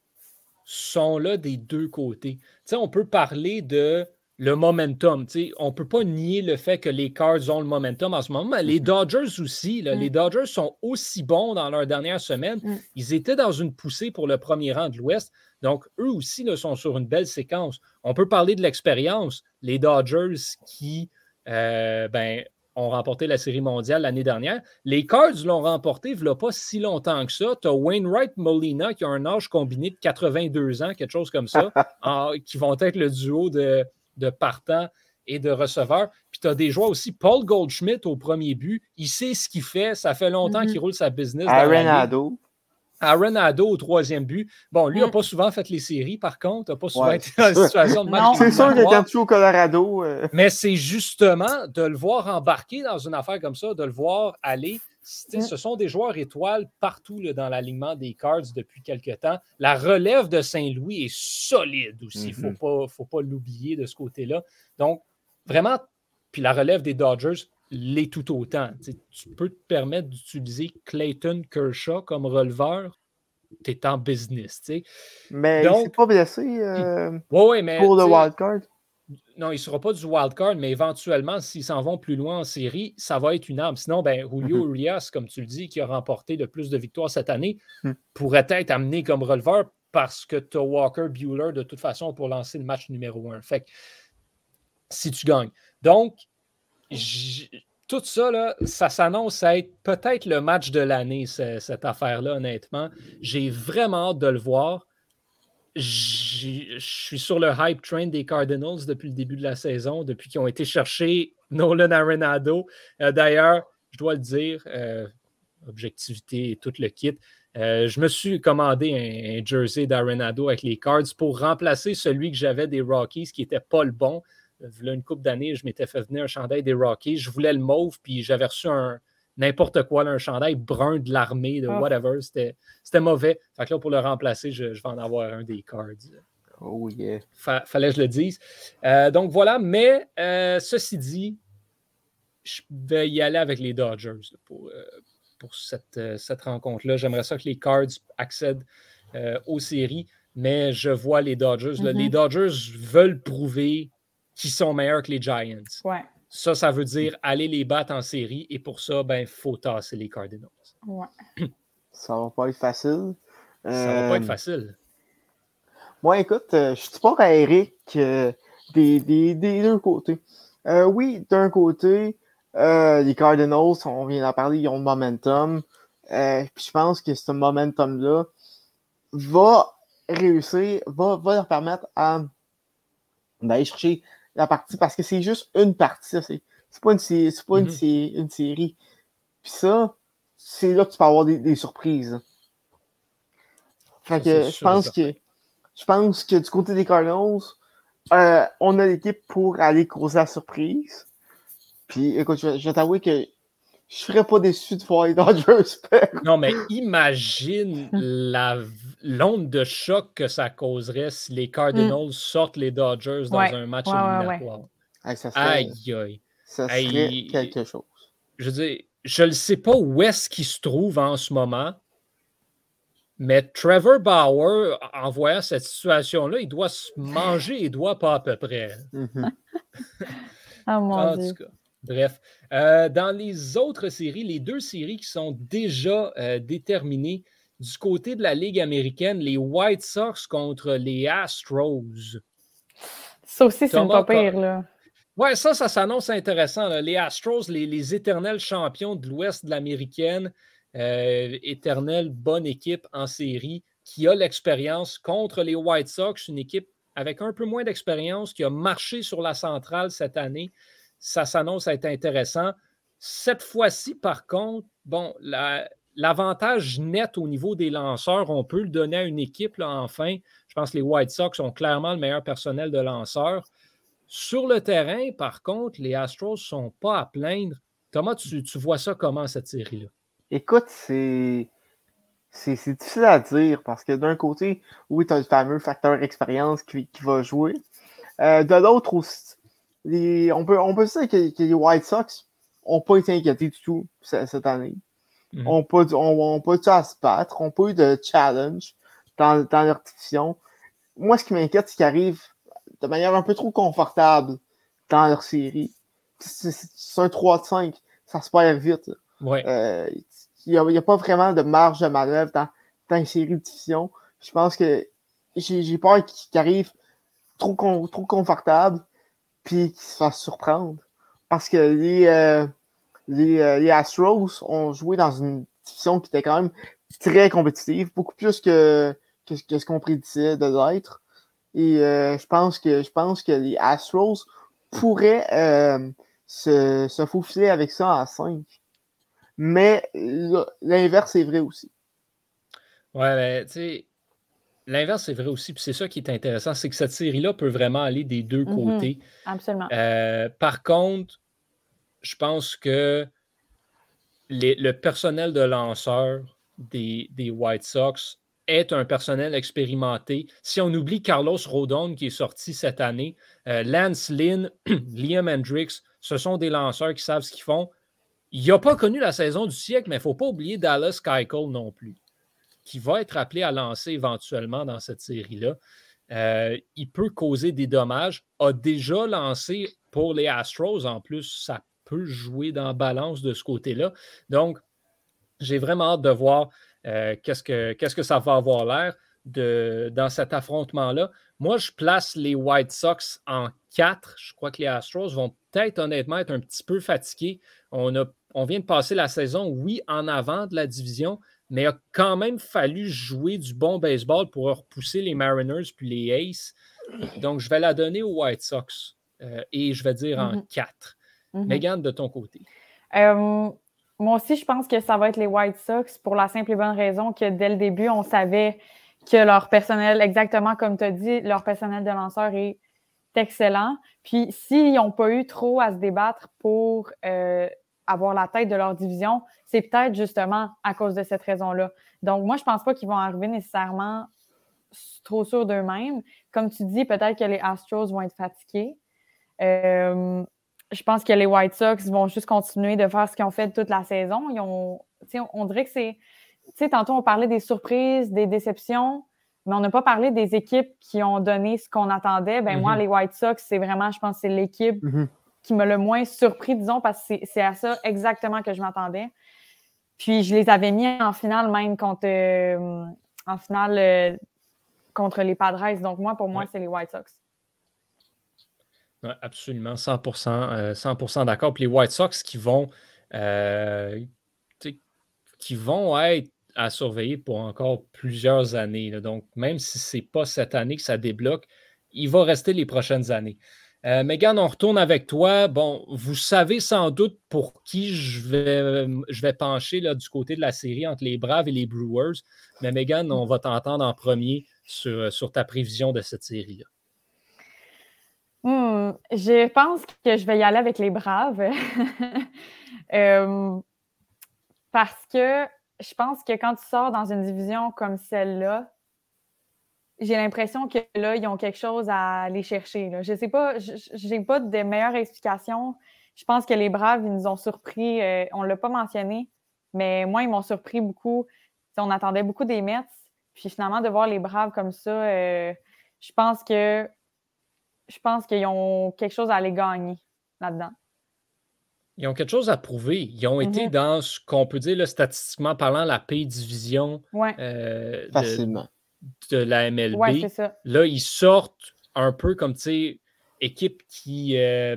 sont là des deux côtés. Tu sais, on peut parler de le momentum. sais, on ne peut pas nier le fait que les Cards ont le momentum en ce moment. Les mm-hmm. Dodgers aussi. Mm. Les Dodgers sont aussi bons dans leur dernière semaine. Mm. Ils étaient dans une poussée pour le premier rang de l'Ouest. Donc, eux aussi là, sont sur une belle séquence. On peut parler de l'expérience. Les Dodgers qui euh, ben, ont remporté la Série mondiale l'année dernière. Les Cards l'ont remporté il pas si longtemps que ça. Tu as Wainwright Molina qui a un âge combiné de 82 ans, quelque chose comme ça, qui vont être le duo de, de partants et de receveurs. Puis tu as des joueurs aussi. Paul Goldschmidt au premier but, il sait ce qu'il fait. Ça fait longtemps mm-hmm. qu'il roule sa business. Aaron Aaron Ado au troisième but. Bon, lui n'a mm. pas souvent fait les séries, par contre. n'a pas souvent été dans une situation de match. C'est sûr qu'il était au Colorado. Euh? Mais c'est justement de le voir embarquer dans une affaire comme ça, de le voir aller. Ce sont des joueurs étoiles partout dans l'alignement des Cards depuis quelques temps. La relève de Saint-Louis est solide aussi. Il ne mm-hmm. faut pas l'oublier de ce côté-là. Donc, vraiment, puis la relève des Dodgers, l'est tout autant. tu peux te permettre d'utiliser Clayton Kershaw comme releveur, tu es en business. Mais il ne pas blessé euh, pour le wildcard. Non, il ne sera pas du wildcard, mais éventuellement, s'ils s'en vont plus loin en série, ça va être une arme. Sinon, ben, Julio mm Urias, comme tu le dis, qui a remporté le plus de victoires cette année, mm. pourrait être amené comme releveur parce que tu as Walker Bueller de toute façon pour lancer le match numéro un. Fait si tu gagnes. Donc, tout ça, là, ça s'annonce à être peut-être le match de l'année, cette affaire-là, honnêtement. J'ai vraiment hâte de le voir. Je suis sur le hype train des Cardinals depuis le début de la saison, depuis qu'ils ont été chercher Nolan Arenado. Euh, d'ailleurs, je dois le dire, euh, objectivité et tout le kit. Euh, je me suis commandé un, jersey d'Arenado avec les Cards pour remplacer celui que j'avais des Rockies qui n'était pas le bon une couple d'années, je m'étais fait venir un chandail des Rockies. Je voulais le mauve, puis j'avais reçu un n'importe quoi, un chandail brun de l'armée, de ah. whatever. C'était mauvais. Fait que là, pour le remplacer, je, vais en avoir un des cards. Oh yeah. fallait que je le dise. Euh, donc voilà, mais euh, ceci dit, je vais y aller avec les Dodgers pour, euh, pour cette, cette rencontre-là. J'aimerais ça que les Cards accèdent aux séries, mais je vois les Dodgers. Les mm-hmm. Dodgers veulent prouver qui sont meilleurs que les Giants. Ouais. Ça, ça veut dire aller les battre en série et pour ça, ben, il faut tasser les Cardinals. Ouais. ça va pas être facile. Ça va pas être euh, facile. Moi, écoute, euh, je suis pas à Eric euh, des, des, deux côtés. oui, d'un côté, les Cardinals, on vient d'en parler, ils ont le momentum. puis je pense que ce momentum-là va réussir, va, va leur permettre à d'aller chercher la partie parce que c'est juste une partie. C'est pas, une, pas une, mm-hmm. une, série. Puis ça, c'est là que tu peux avoir des, surprises. Fait que je pense que je pense que du côté des Cardinals, euh, on a l'équipe pour aller causer la surprise. Puis écoute, je, vais t'avouer que je serais pas déçu de voir les Dodgers Non, mais imagine la l'onde de choc que ça causerait si les Cardinals mm. sortent les Dodgers dans un match éliminatoire. aïe, aïe. Ça serait quelque chose. Je veux dire, je ne sais pas où est-ce qu'il se trouve en ce moment, mais Trevor Bauer, en voyant cette situation-là, il doit se manger et doit pas à peu près. Mm-hmm. Ah, en tout cas. Bref, euh, dans les autres séries, les deux séries qui sont déjà euh, déterminées, du côté de la Ligue américaine, les White Sox contre les Astros. Ça aussi, c'est pas pire, là. Ouais, ça, ça s'annonce intéressant. Les Astros, les, éternels champions de l'Ouest de l'américaine, euh, éternelle bonne équipe en série qui a l'expérience contre les White Sox, une équipe avec un peu moins d'expérience qui a marché sur la centrale cette année. Ça s'annonce être intéressant. Cette fois-ci, par contre, bon, la, l'avantage net au niveau des lanceurs, on peut le donner à une équipe, là, enfin. Je pense que les White Sox ont clairement le meilleur personnel de lanceurs. Sur le terrain, par contre, les Astros ne sont pas à plaindre. Thomas, tu, vois ça comment, cette série-là? Écoute, c'est. C'est difficile à dire parce que d'un côté, oui, tu as le fameux facteur expérience qui, va jouer. Euh, de l'autre aussi, on, peut, on peut dire que, les White Sox n'ont pas été inquiétés du tout cette année. Mhm. On peut, on, peut à se battre, on peut eu de challenge dans, dans leur division. Moi, ce qui m'inquiète, c'est qu'ils arrivent de manière un peu trop confortable dans leur série. C'est un 3-5, ça se perd vite. Euh, il n'y a, pas vraiment de marge de manœuvre dans, dans une série de division. Je pense que j'ai peur qu'ils arrivent trop, trop confortable puis qu'ils se fassent surprendre. Parce que les, euh, les, les, Astros ont joué dans une division qui était quand même très compétitive, beaucoup plus que, que, ce qu'on prédisait de l'être. Et je pense que je pense que les Astros pourraient se, se faufiler avec ça en 5. Mais l'inverse est vrai aussi. Ouais, mais tu sais, l'inverse est vrai aussi. Puis c'est ça qui est intéressant, c'est que cette série-là peut vraiment aller des deux mm-hmm. côtés. Absolument. Euh, par contre, je pense que le personnel de lanceur des, des, White Sox est un personnel expérimenté. Si on oublie Carlos Rodon qui est sorti cette année, euh, Lance Lynn, Liam Hendricks, ce sont des lanceurs qui savent ce qu'ils font. Il n'a pas connu la saison du siècle, mais il ne faut pas oublier Dallas Keuchel non plus, qui va être appelé à lancer éventuellement dans cette série-là. Euh, il peut causer des dommages, a déjà lancé pour les Astros en plus, ça peut jouer dans la balance de ce côté-là. Donc, j'ai vraiment hâte de voir euh, qu'est-ce, que, ça va avoir l'air dans cet affrontement-là. Moi, je place les White Sox en 4. Je crois que les Astros vont peut-être honnêtement être un petit peu fatigués. On, a, on vient de passer la saison, oui, en avant de la division, mais il a quand même fallu jouer du bon baseball pour repousser les Mariners puis les Aces. Donc, je vais la donner aux White Sox euh, et je vais dire en 4. Mm-hmm. Mm-hmm. Megan, de ton côté. Euh, moi aussi, je pense que ça va être les White Sox pour la simple et bonne raison que dès le début, on savait que leur personnel, exactement comme tu as dit, leur personnel de lanceur est excellent. Puis s'ils n'ont pas eu trop à se débattre pour euh, avoir la tête de leur division, c'est peut-être justement à cause de cette raison-là. Donc, moi, je ne pense pas qu'ils vont arriver nécessairement trop sûrs d'eux-mêmes. Comme tu dis, peut-être que les Astros vont être fatigués. Euh, je pense que les White Sox vont juste continuer de faire ce qu'ils ont fait toute la saison. Ils ont, on dirait que c'est sais, tantôt, on parlait des surprises, des déceptions, mais on n'a pas parlé des équipes qui ont donné ce qu'on attendait. Ben, Moi, mhm. les White Sox, c'est vraiment, je pense, c'est l'équipe mhm. Qui m'a le moins surpris, disons, parce que c'est à ça exactement que je m'attendais. Puis, je les avais mis en finale même contre, euh, en finale, euh, contre les Padres. Donc, moi, pour moi, c'est les White Sox. absolument, 100%, 100% euh, d'accord. Puis les White Sox qui vont, qui vont être à surveiller pour encore plusieurs années. Donc, même si ce n'est pas cette année que ça débloque, il va rester les prochaines années. Euh, Megan, on retourne avec toi. Bon, vous savez sans doute pour qui je vais, pencher du côté de la série entre les Braves et les Brewers. Mais Megan, on va t'entendre en premier sur, sur ta prévision de cette série-là. Hmm, je pense que je vais y aller avec les Braves. euh, parce que je pense que quand tu sors dans une division comme celle-là, j'ai l'impression que là, ils ont quelque chose à aller chercher. Je ne sais pas, je n'ai pas de meilleure explication. Je pense que les Braves, ils nous ont surpris. Euh, on ne l'a pas mentionné, mais moi, ils m'ont surpris beaucoup. on attendait beaucoup des Mets. Puis finalement, de voir les Braves comme ça, euh, je pense que je pense qu'ils ont quelque chose à aller gagner là-dedans. Ils ont quelque chose à prouver. Ils ont été mm-hmm. dans ce qu'on peut dire, statistiquement parlant, la P division euh, de, la MLB. Là, ils sortent un peu comme, tu sais, équipe qui. Euh,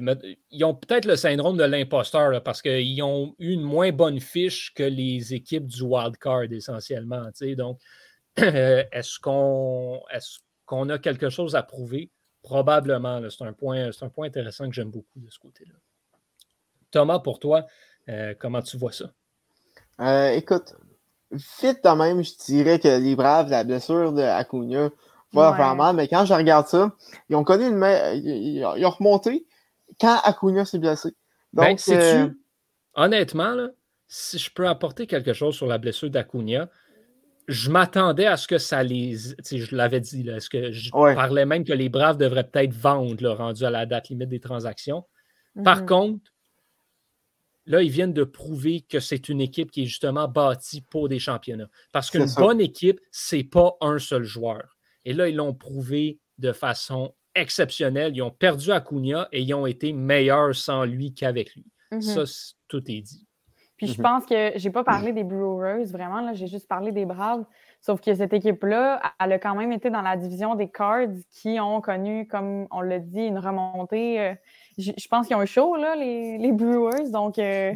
ils ont peut-être le syndrome de l'imposteur parce qu'ils ont eu une moins bonne fiche que les équipes du wildcard essentiellement. Donc, est-ce qu'on est qu'on a quelque chose à prouver? Probablement. C'est un, point, un point intéressant que j'aime beaucoup de ce côté-là. Thomas, pour toi, euh, comment tu vois ça? Euh, écoute, vite de même, je dirais que les Braves, la blessure de Acuna va vraiment, mais quand je regarde ça, ils ont connu une. Ils ont remonté quand Acuna s'est blessé. Ben, Donc, euh, honnêtement, si je peux apporter quelque chose sur la blessure d'Acuna, je m'attendais à ce que ça les. Je l'avais dit, là, ce que je parlais même que les Braves devraient peut-être vendre, là, rendu à la date limite des transactions. Par mhm. contre, Là, ils viennent de prouver que c'est une équipe qui est justement bâtie pour des championnats. Parce qu'une bonne équipe, ce n'est pas un seul joueur. Et là, ils l'ont prouvé de façon exceptionnelle. Ils ont perdu Acuna et ils ont été meilleurs sans lui qu'avec lui. Mhm. Ça, tout est dit. Puis je mhm. pense que je n'ai pas parlé des Brewers, vraiment, là, j'ai juste parlé des Braves. Sauf que cette équipe-là, elle a quand même été dans la division des Cards qui ont connu, comme on l'a dit, une remontée. Je, pense qu'ils ont un show, là, les, Brewers. Donc, euh,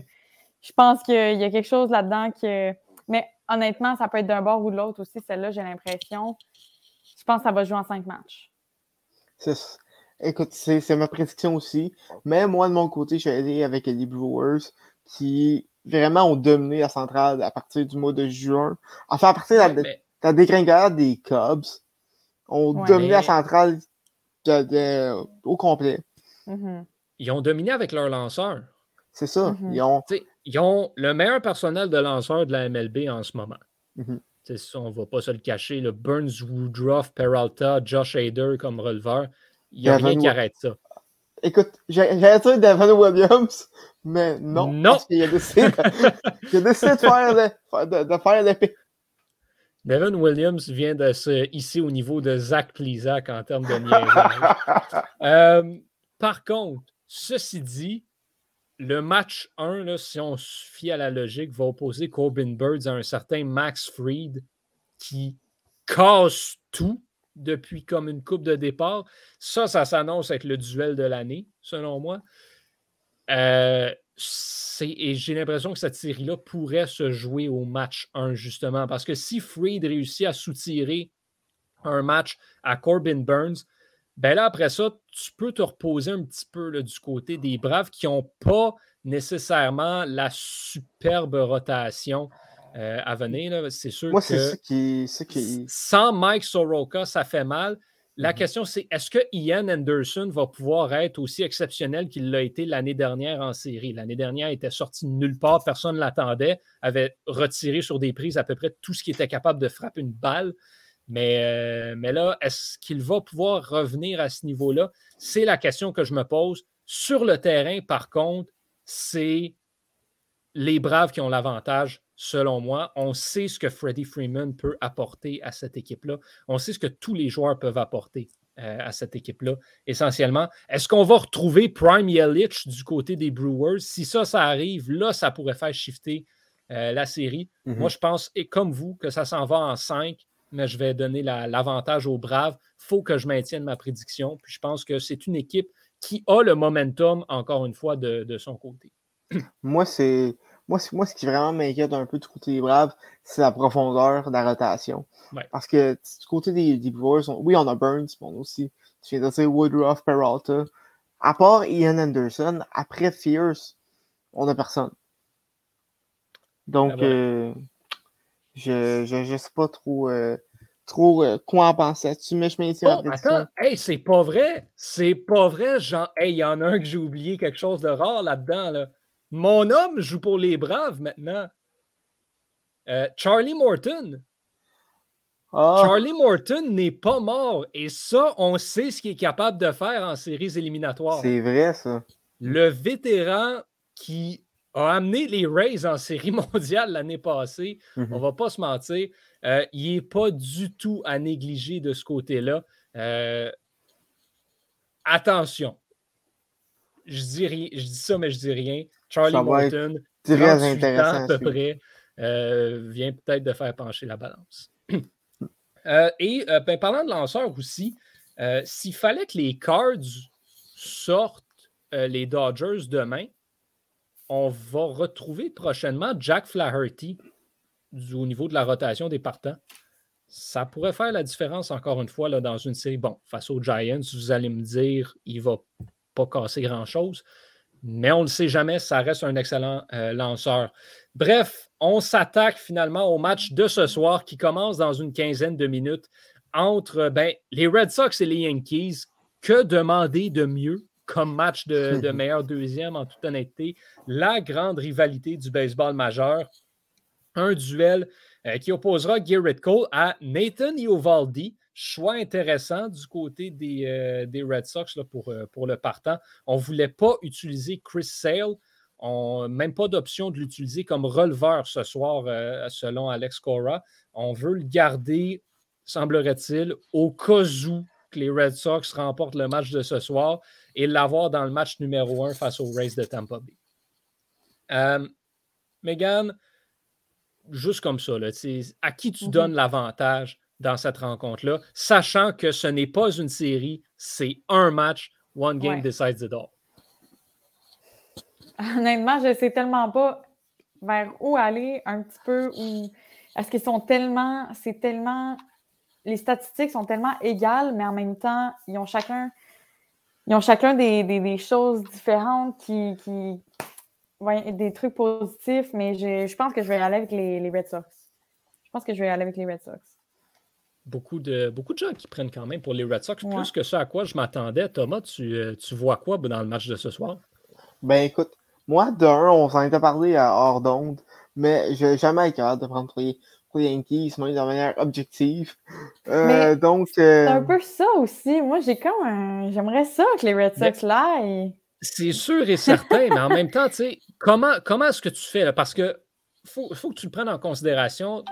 je pense qu'il y a quelque chose là-dedans que. Mais honnêtement, ça peut être d'un bord ou de l'autre aussi, celle-là, j'ai l'impression. Je pense que ça va jouer en cinq matchs. Écoute, c'est ma prédiction aussi. Mais moi, de mon côté, je suis allé avec les Brewers qui vraiment ont dominé la centrale à partir du mois de juin. Enfin, à partir de la, dégringolade des Cubs, ont dominé la centrale au complet. Mm-hmm. Ils ont dominé avec leur lanceur. C'est ça. Mm-hmm. ils, ont... ils, ont... le meilleur personnel de lanceur de la MLB en ce moment. Mm on ne va pas se le cacher. Le Burns, Woodruff, Peralta, Josh Hader comme releveur. Il n'y a rien qui arrête ça. Écoute, j'allais dire Devin Williams, mais non. Non. Parce qu'il a décidé, de, de faire, de, de faire l'épée. Devin Williams vient de se hisser au niveau de Zach Plisak en termes de niaisage. euh, par contre, ceci dit, le match 1, là, si on se fie à la logique, va opposer Corbin Birds à un certain Max Fried qui casse tout depuis comme une coupe de départ. Ça, ça s'annonce être le duel de l'année, selon moi. Euh, et j'ai l'impression que cette série-là pourrait se jouer au match 1, justement, parce que si Freed réussit à soutirer un match à Corbin Burns, ben là, après ça, tu peux te reposer un petit peu là, du côté des Braves qui n'ont pas nécessairement la superbe rotation euh, à venir. C'est sûr Moi, c'est ça qui, qui, Sans Mike Soroka, ça fait mal. La mm-hmm. question, c'est est-ce que Ian Anderson va pouvoir être aussi exceptionnel qu'il l'a été l'année dernière en série? L'année dernière, il était sorti de nulle part, personne ne l'attendait, avait retiré sur des prises à peu près tout ce qui était capable de frapper une balle. Mais, euh, mais là, est-ce qu'il va pouvoir revenir à ce niveau-là? C'est la question que je me pose. Sur le terrain, par contre, c'est les Braves qui ont l'avantage, selon moi. On sait ce que Freddie Freeman peut apporter à cette équipe-là. On sait ce que tous les joueurs peuvent apporter euh, à cette équipe-là, essentiellement. Est-ce qu'on va retrouver Prime Yelich du côté des Brewers? Si ça, ça arrive, là, ça pourrait faire shifter euh, la série. Mm-hmm. Moi, je pense, et comme vous, que ça s'en va en 5 mais je vais donner l'avantage aux Braves. Il faut que je maintienne ma prédiction. Puis je pense que c'est une équipe qui a le momentum, encore une fois, de, son côté. Moi, c'est. Moi, moi, ce qui vraiment m'inquiète un peu du côté des Braves, c'est la profondeur de la rotation. Parce que du côté des, des Brewers, oui, on a Burns, mais on a aussi, tu viens de dire Woodruff, Peralta. À part Ian Anderson, après Fierce, on n'a personne. Donc, ah euh, je ne sais pas trop, euh, trop euh, quoi en penser. Tu mets je oh, Attends, hey, c'est pas vrai. C'est pas vrai, Jean. Hey, il y en a un que j'ai oublié quelque chose de rare là-dedans. Là. Mon homme joue pour les Braves maintenant. Euh, Charlie Morton. Ah. Charlie Morton n'est pas mort. Et ça, on sait ce qu'il est capable de faire en séries éliminatoires. C'est vrai, ça. Le vétéran qui a amené les Rays en série mondiale l'année passée. On ne mhm. va pas se mentir. Euh, il n'est pas du tout à négliger de ce côté-là. Euh, attention. Je dis, je dis ça, mais je dis rien. Charlie Morton, très intéressant à peu près, euh, vient peut-être de faire pencher la balance. et ben, parlant de lanceurs aussi, s'il fallait que les Cards sortent les Dodgers demain, on va retrouver prochainement Jack Flaherty au niveau de la rotation des partants. Ça pourrait faire la différence encore une fois dans une série. Bon, face aux Giants, vous allez me dire, il ne va pas casser grand-chose, mais on ne le sait jamais, ça reste un excellent euh, lanceur. Bref, on s'attaque finalement au match de ce soir qui commence dans une quinzaine de minutes entre ben, les Red Sox et les Yankees. Que demander de mieux comme match de, meilleur deuxième, en toute honnêteté. La grande rivalité du baseball majeur. Un duel euh, qui opposera Garrett Cole à Nathan Iovaldi. Choix intéressant du côté des, euh, des Red Sox là, pour, euh, pour le partant. On ne voulait pas utiliser Chris Sale. On, même pas d'option de l'utiliser comme releveur ce soir, selon Alex Cora. On veut le garder, semblerait-il, au cas où que les Red Sox remportent le match de ce soir et l'avoir dans le match numéro un face aux Rays de Tampa Bay. Euh, Megan, juste comme ça, à qui tu mhm. donnes l'avantage dans cette rencontre-là, sachant que ce n'est pas une série, c'est un match, one game decides it all. Honnêtement, je ne sais tellement pas. vers où aller un petit peu ou est-ce qu'ils sont tellement, c'est tellement, les statistiques sont tellement égales, mais en même temps, ils ont chacun, ils ont chacun des, choses différentes qui, qui des trucs positifs, mais je, pense que je vais aller avec les, Red Sox. Je pense que je vais aller avec les Red Sox. Beaucoup de, beaucoup de gens qui prennent quand même pour les Red Sox, plus que ça à quoi je m'attendais. Thomas, tu, euh, tu vois quoi dans le match de ce soir? Ben écoute, moi, d'un, on s'en était parlé à hors d'onde, mais je n'ai jamais été capable de prendre pour les, Yankees, même de manière objective. Euh, donc. C'est un euh, peu ça aussi. Moi, j'ai comme un... J'aimerais ça que les Red Sox là. C'est sûr et certain, mais en même temps, tu sais, comment, comment est-ce que tu fais? Là? Parce que faut, faut que tu le prennes en considération.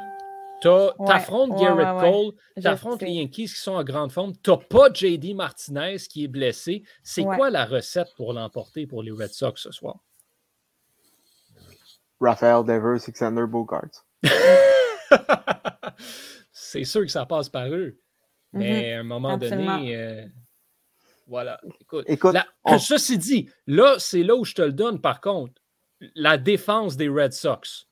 Tu affrontes Garrett Cole, tu affrontes les Yankees qui sont en grande forme. Tu n'as pas JD Martinez qui est blessé. C'est quoi la recette pour l'emporter pour les Red Sox ce soir? Raphaël Devers, Alexander Bogart. c'est sûr que ça passe par eux. Mais mm-hmm. à un moment donné, euh, voilà. Écoute, ceci dit, là, c'est là où je te le donne, par contre. La défense des Red Sox.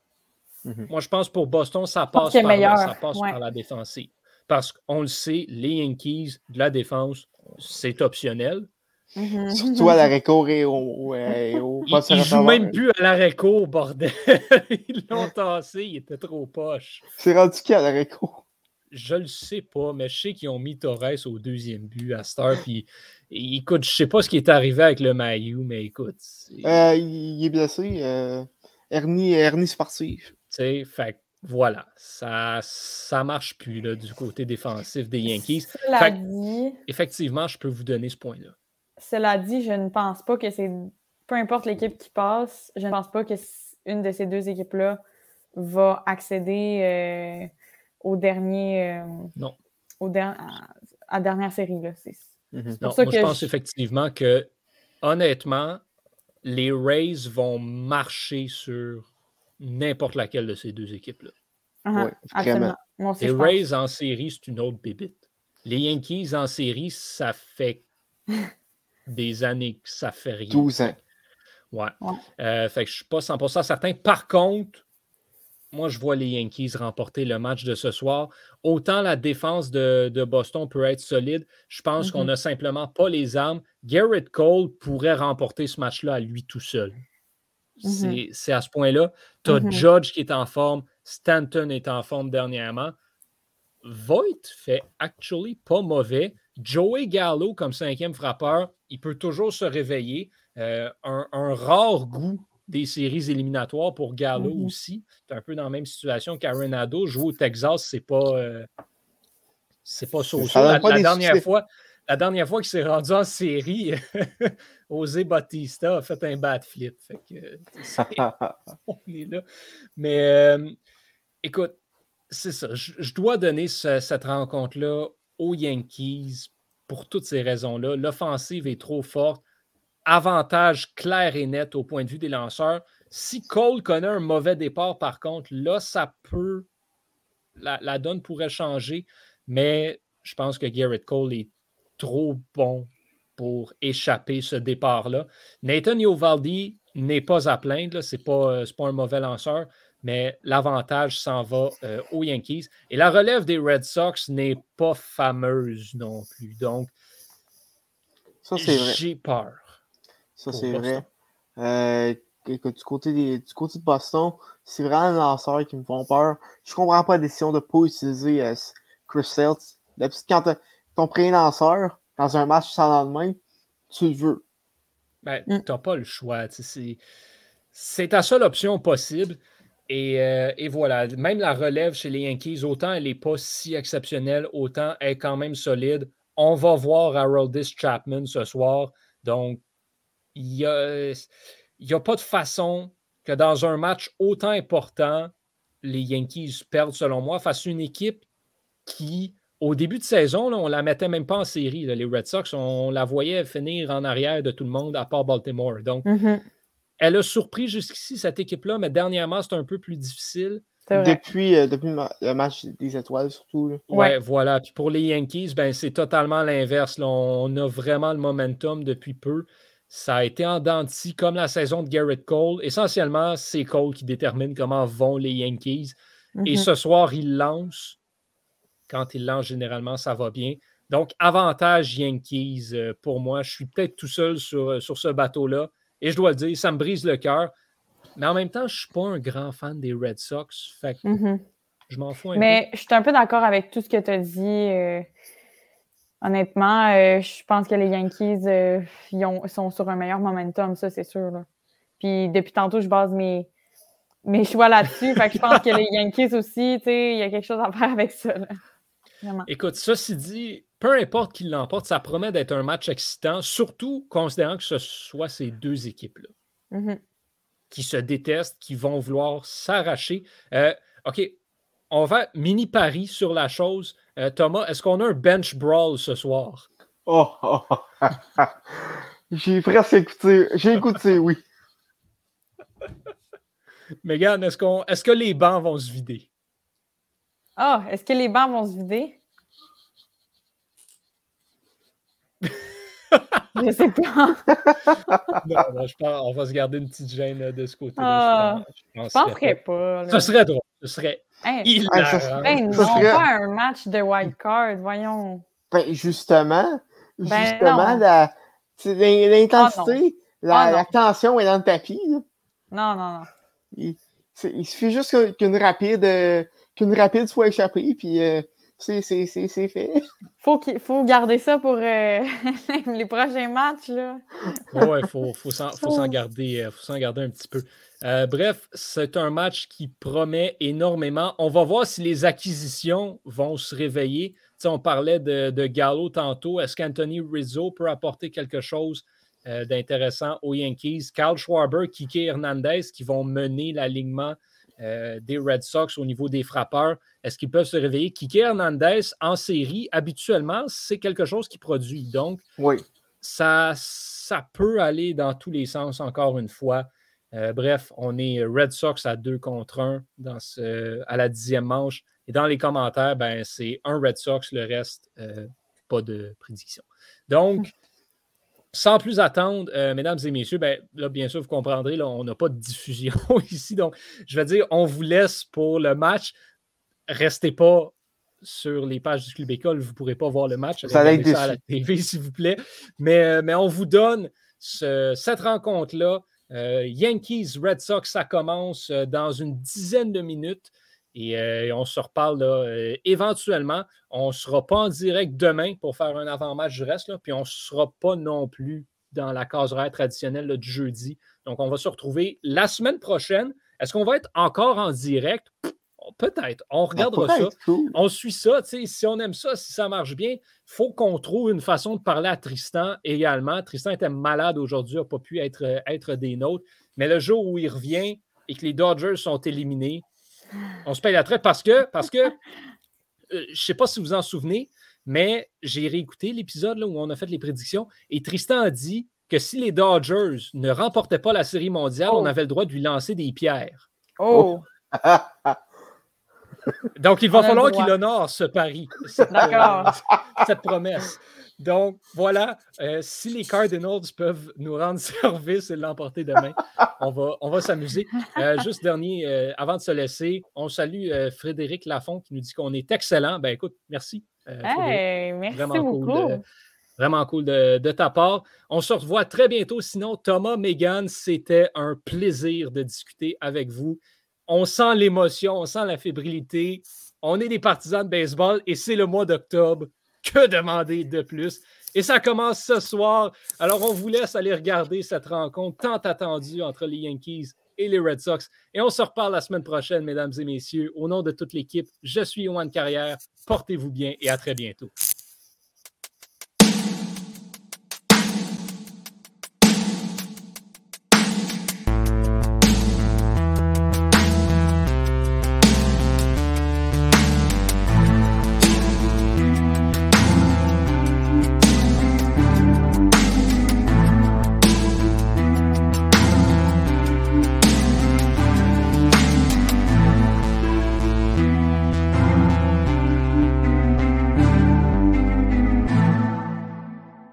Mm-hmm. Moi, je pense pour Boston, ça passe, par, ça passe par la défensive. Parce qu'on le sait, les Yankees, de la défense, c'est optionnel. Mm-hmm. Surtout à l'arrêt court et au. ils, ne jouent même plus à l'arrêt court, bordel. ils l'ont tassé, il était trop poche. C'est rendu qui à l'arrêt court? Je le sais pas, mais je sais qu'ils ont mis Torres au deuxième but à Star. Puis, écoute, je sais pas ce qui est arrivé avec le Mayu, mais écoute. Euh, il est blessé. Euh, hernie, hernie sportive. Tu sais, fait voilà, ça ça marche plus là, du côté défensif des Yankees. effectivement, je peux vous donner ce point-là. Cela dit, je ne pense pas que c'est. Peu importe l'équipe qui passe, je ne pense pas que une de ces deux équipes-là va accéder euh, au dernier. Euh, non. Au à, la dernière série. Là. Mhm. moi, je pense effectivement que, honnêtement, les Rays vont marcher sur n'importe laquelle de ces deux équipes-là. Uh les Rays en série, c'est une autre bébite. Les Yankees en série, ça fait des années que ça fait rien. 12 ans. Ouais. Euh, fait que je ne suis pas 100% certain. Par contre, moi, je vois les Yankees remporter le match de ce soir. Autant la défense de, Boston peut être solide, je pense qu'on n'a mm-hmm. simplement pas les armes. Garrett Cole pourrait remporter ce match-là à lui tout seul. Mm-hmm. C'est à ce point-là. Tu as mm-hmm. Judge qui est en forme, Stanton est en forme dernièrement. Voigt fait actually pas mauvais. Joey Gallo comme cinquième frappeur, il peut toujours se réveiller. Euh, un, rare goût des séries éliminatoires pour Gallo mm-hmm. aussi. C'est un peu dans la même situation qu'Arenado. Jouer au Texas, c'est pas. Euh, c'est pas so la, dernière fois, la dernière fois qu'il s'est rendu en série, Osé Batista a fait un bad flip. on est là. Mais euh, écoute, c'est ça. Je, dois donner cette rencontre-là aux Yankees pour toutes ces raisons-là. L'offensive est trop forte. Avantage clair et net au point de vue des lanceurs. Si Cole connaît un mauvais départ, par contre, là, ça peut. La, donne pourrait changer, mais je pense que Garrett Cole est trop bon pour échapper ce départ-là. Nathan Yovaldi n'est pas à plaindre, ce n'est pas, pas un mauvais lanceur, mais l'avantage s'en va euh, aux Yankees. Et la relève des Red Sox n'est pas fameuse non plus. Donc, j'ai peur. Ça, c'est vrai. Euh, du, côté du côté de Boston, c'est vraiment les lanceurs qui me font peur. Je comprends pas la décision de ne pas utiliser euh, Chris Sales. Quand ton premier lanceur, dans un match sans lendemain, tu le veux. Ben, mm. tu n'as pas le choix. C'est ta seule option possible. Euh, et, voilà, même la relève chez les Yankees, autant elle n'est pas si exceptionnelle, autant elle est quand même solide. On va voir Haroldis Chapman ce soir. Donc, il n'y a, a pas de façon que dans un match autant important, les Yankees perdent, selon moi, face à une équipe qui, au début de saison, on ne la mettait même pas en série. les Red Sox, on la voyait finir en arrière de tout le monde à part Baltimore. Donc, mm-hmm. Elle a surpris jusqu'ici cette équipe-là, mais dernièrement, c'est un peu plus difficile. Depuis, euh, depuis le match des étoiles, surtout. Oui, ouais, voilà. Puis pour les Yankees, ben, c'est totalement l'inverse. On a vraiment le momentum depuis peu. Ça a été en dents comme la saison de Garrett Cole. Essentiellement, c'est Cole qui détermine comment vont les Yankees. Et Mhm. ce soir, il lance. Quand il lance, généralement, ça va bien. Donc, avantage Yankees euh, pour moi. Je suis peut-être tout seul sur, euh, sur ce bateau-là. Et je dois le dire, ça me brise le cœur. Mais en même temps, je ne suis pas un grand fan des Red Sox. Fait que Mhm. je m'en fous un Mais je suis un peu d'accord avec tout ce que tu as dit. euh, honnêtement, euh, je pense que les Yankees euh, ils ont- sont sur un meilleur momentum, ça, c'est sûr. là. Puis depuis tantôt, je base mes, mes choix là-dessus. fait que je pense que les Yankees aussi, tu sais, il y a quelque chose à faire avec ça. là. Écoute, ceci dit, peu importe qui l'emporte, ça promet d'être un match excitant, surtout considérant que ce soit ces deux équipes-là Mhm. qui se détestent, qui vont vouloir s'arracher. Euh, OK, on va mini pari sur la chose. Euh, Thomas, est-ce qu'on a un bench brawl ce soir? Oh, oh, oh. J'ai presque écouté. J'ai écouté, oui. Megan, est-ce qu'on est-ce que les bancs vont se vider? Ah, est-ce que les bancs vont se vider? Je sais pas. Non, non, je pense, on va se garder une petite gêne euh, de ce côté-là. Ah, je pense- je penserais pas. là. Ce serait drôle. Ce serait Hein, hilarant. ça- ça non, serait- pas un match de wild card, voyons. Ben, justement, Ben justement, la- l'intensité, la, Ah tension est dans le tapis. là. Non, non, non. Il, suffit juste qu'une rapide, euh, qu'une rapide soit échappée, puis euh, c'est, c'est, c'est, c'est fait. Faut, qu'il faut garder ça pour euh, les prochains matchs, là. Oui, il faut, faut s'en faut s'en garder, euh, faut s'en garder un petit peu. Euh, bref, c'est un match qui promet énormément. On va voir si les acquisitions vont se réveiller. Tu sais, on parlait de, de Gallo tantôt. Est-ce qu'Anthony Rizzo peut apporter quelque chose euh, d'intéressant aux Yankees? Carl Schwarber, Kike Hernandez qui vont mener l'alignement euh, des Red Sox au niveau des frappeurs. Est-ce qu'ils peuvent se réveiller? Kike Hernandez, en série, habituellement, c'est quelque chose qui produit. Donc, Oui. ça, ça peut aller dans tous les sens, encore une fois. Euh, bref, on est Red Sox à 2 contre 1 dans ce, à la dixième manche. Et dans les commentaires, ben, c'est un Red Sox, le reste, euh, pas de prédiction. Donc, sans plus attendre, euh, mesdames et messieurs, ben, là, bien sûr, vous comprendrez, là, on n'a pas de diffusion ici. Donc, je vais dire, on vous laisse pour le match. Restez pas sur les pages du Club École, vous ne pourrez pas voir le match. Vous allez être ça à la TV, s'il vous plaît. Mais, euh, mais on vous donne ce- cette rencontre-là. Euh, Yankees, Red Sox, ça commence dans une dizaine de minutes. Et euh, on se reparle là, euh, éventuellement. On ne sera pas en direct demain pour faire un avant-match du reste. Là, puis on ne sera pas non plus dans la case horaire traditionnelle là, du jeudi. Donc, on va se retrouver la semaine prochaine. Est-ce qu'on va être encore en direct? Pff, Peut-être. On regardera Ça cool. on suit ça, si on aime ça, si ça marche bien, il faut qu'on trouve une façon de parler à Tristan également. Tristan était malade aujourd'hui, n'a pas pu être, euh, être des nôtres. Mais le jour où il revient et que les Dodgers sont éliminés, on se paye la traite parce que, parce que euh, je ne sais pas si vous en souvenez, mais j'ai réécouté l'épisode où on a fait les prédictions et Tristan a dit que si les Dodgers ne remportaient pas la Série mondiale, Oh. on avait le droit de lui lancer des pierres. Oh, Donc, il va falloir qu'il honore ce pari, euh, cette promesse. Donc, voilà, euh, si les Cardinals peuvent nous rendre service et l'emporter demain, on va, on va s'amuser. Euh, juste dernier, euh, avant de se laisser, on salue Frédéric Lafont qui nous dit qu'on est excellent. Ben écoute, merci. hey, merci Vraiment cool beaucoup. de- Vraiment cool de, de ta part. On se revoit très bientôt. Sinon, Thomas, Megan, c'était un plaisir de discuter avec vous. On sent l'émotion, on sent la fébrilité. On est des partisans de baseball et c'est le mois d'octobre. Que demander de plus? Et ça commence ce soir. Alors, on vous laisse aller regarder cette rencontre tant attendue entre les Yankees et les Red Sox. Et on se reparle la semaine prochaine, mesdames et messieurs. Au nom de toute l'équipe, je suis Yohan Carrière. Portez-vous bien et à très bientôt.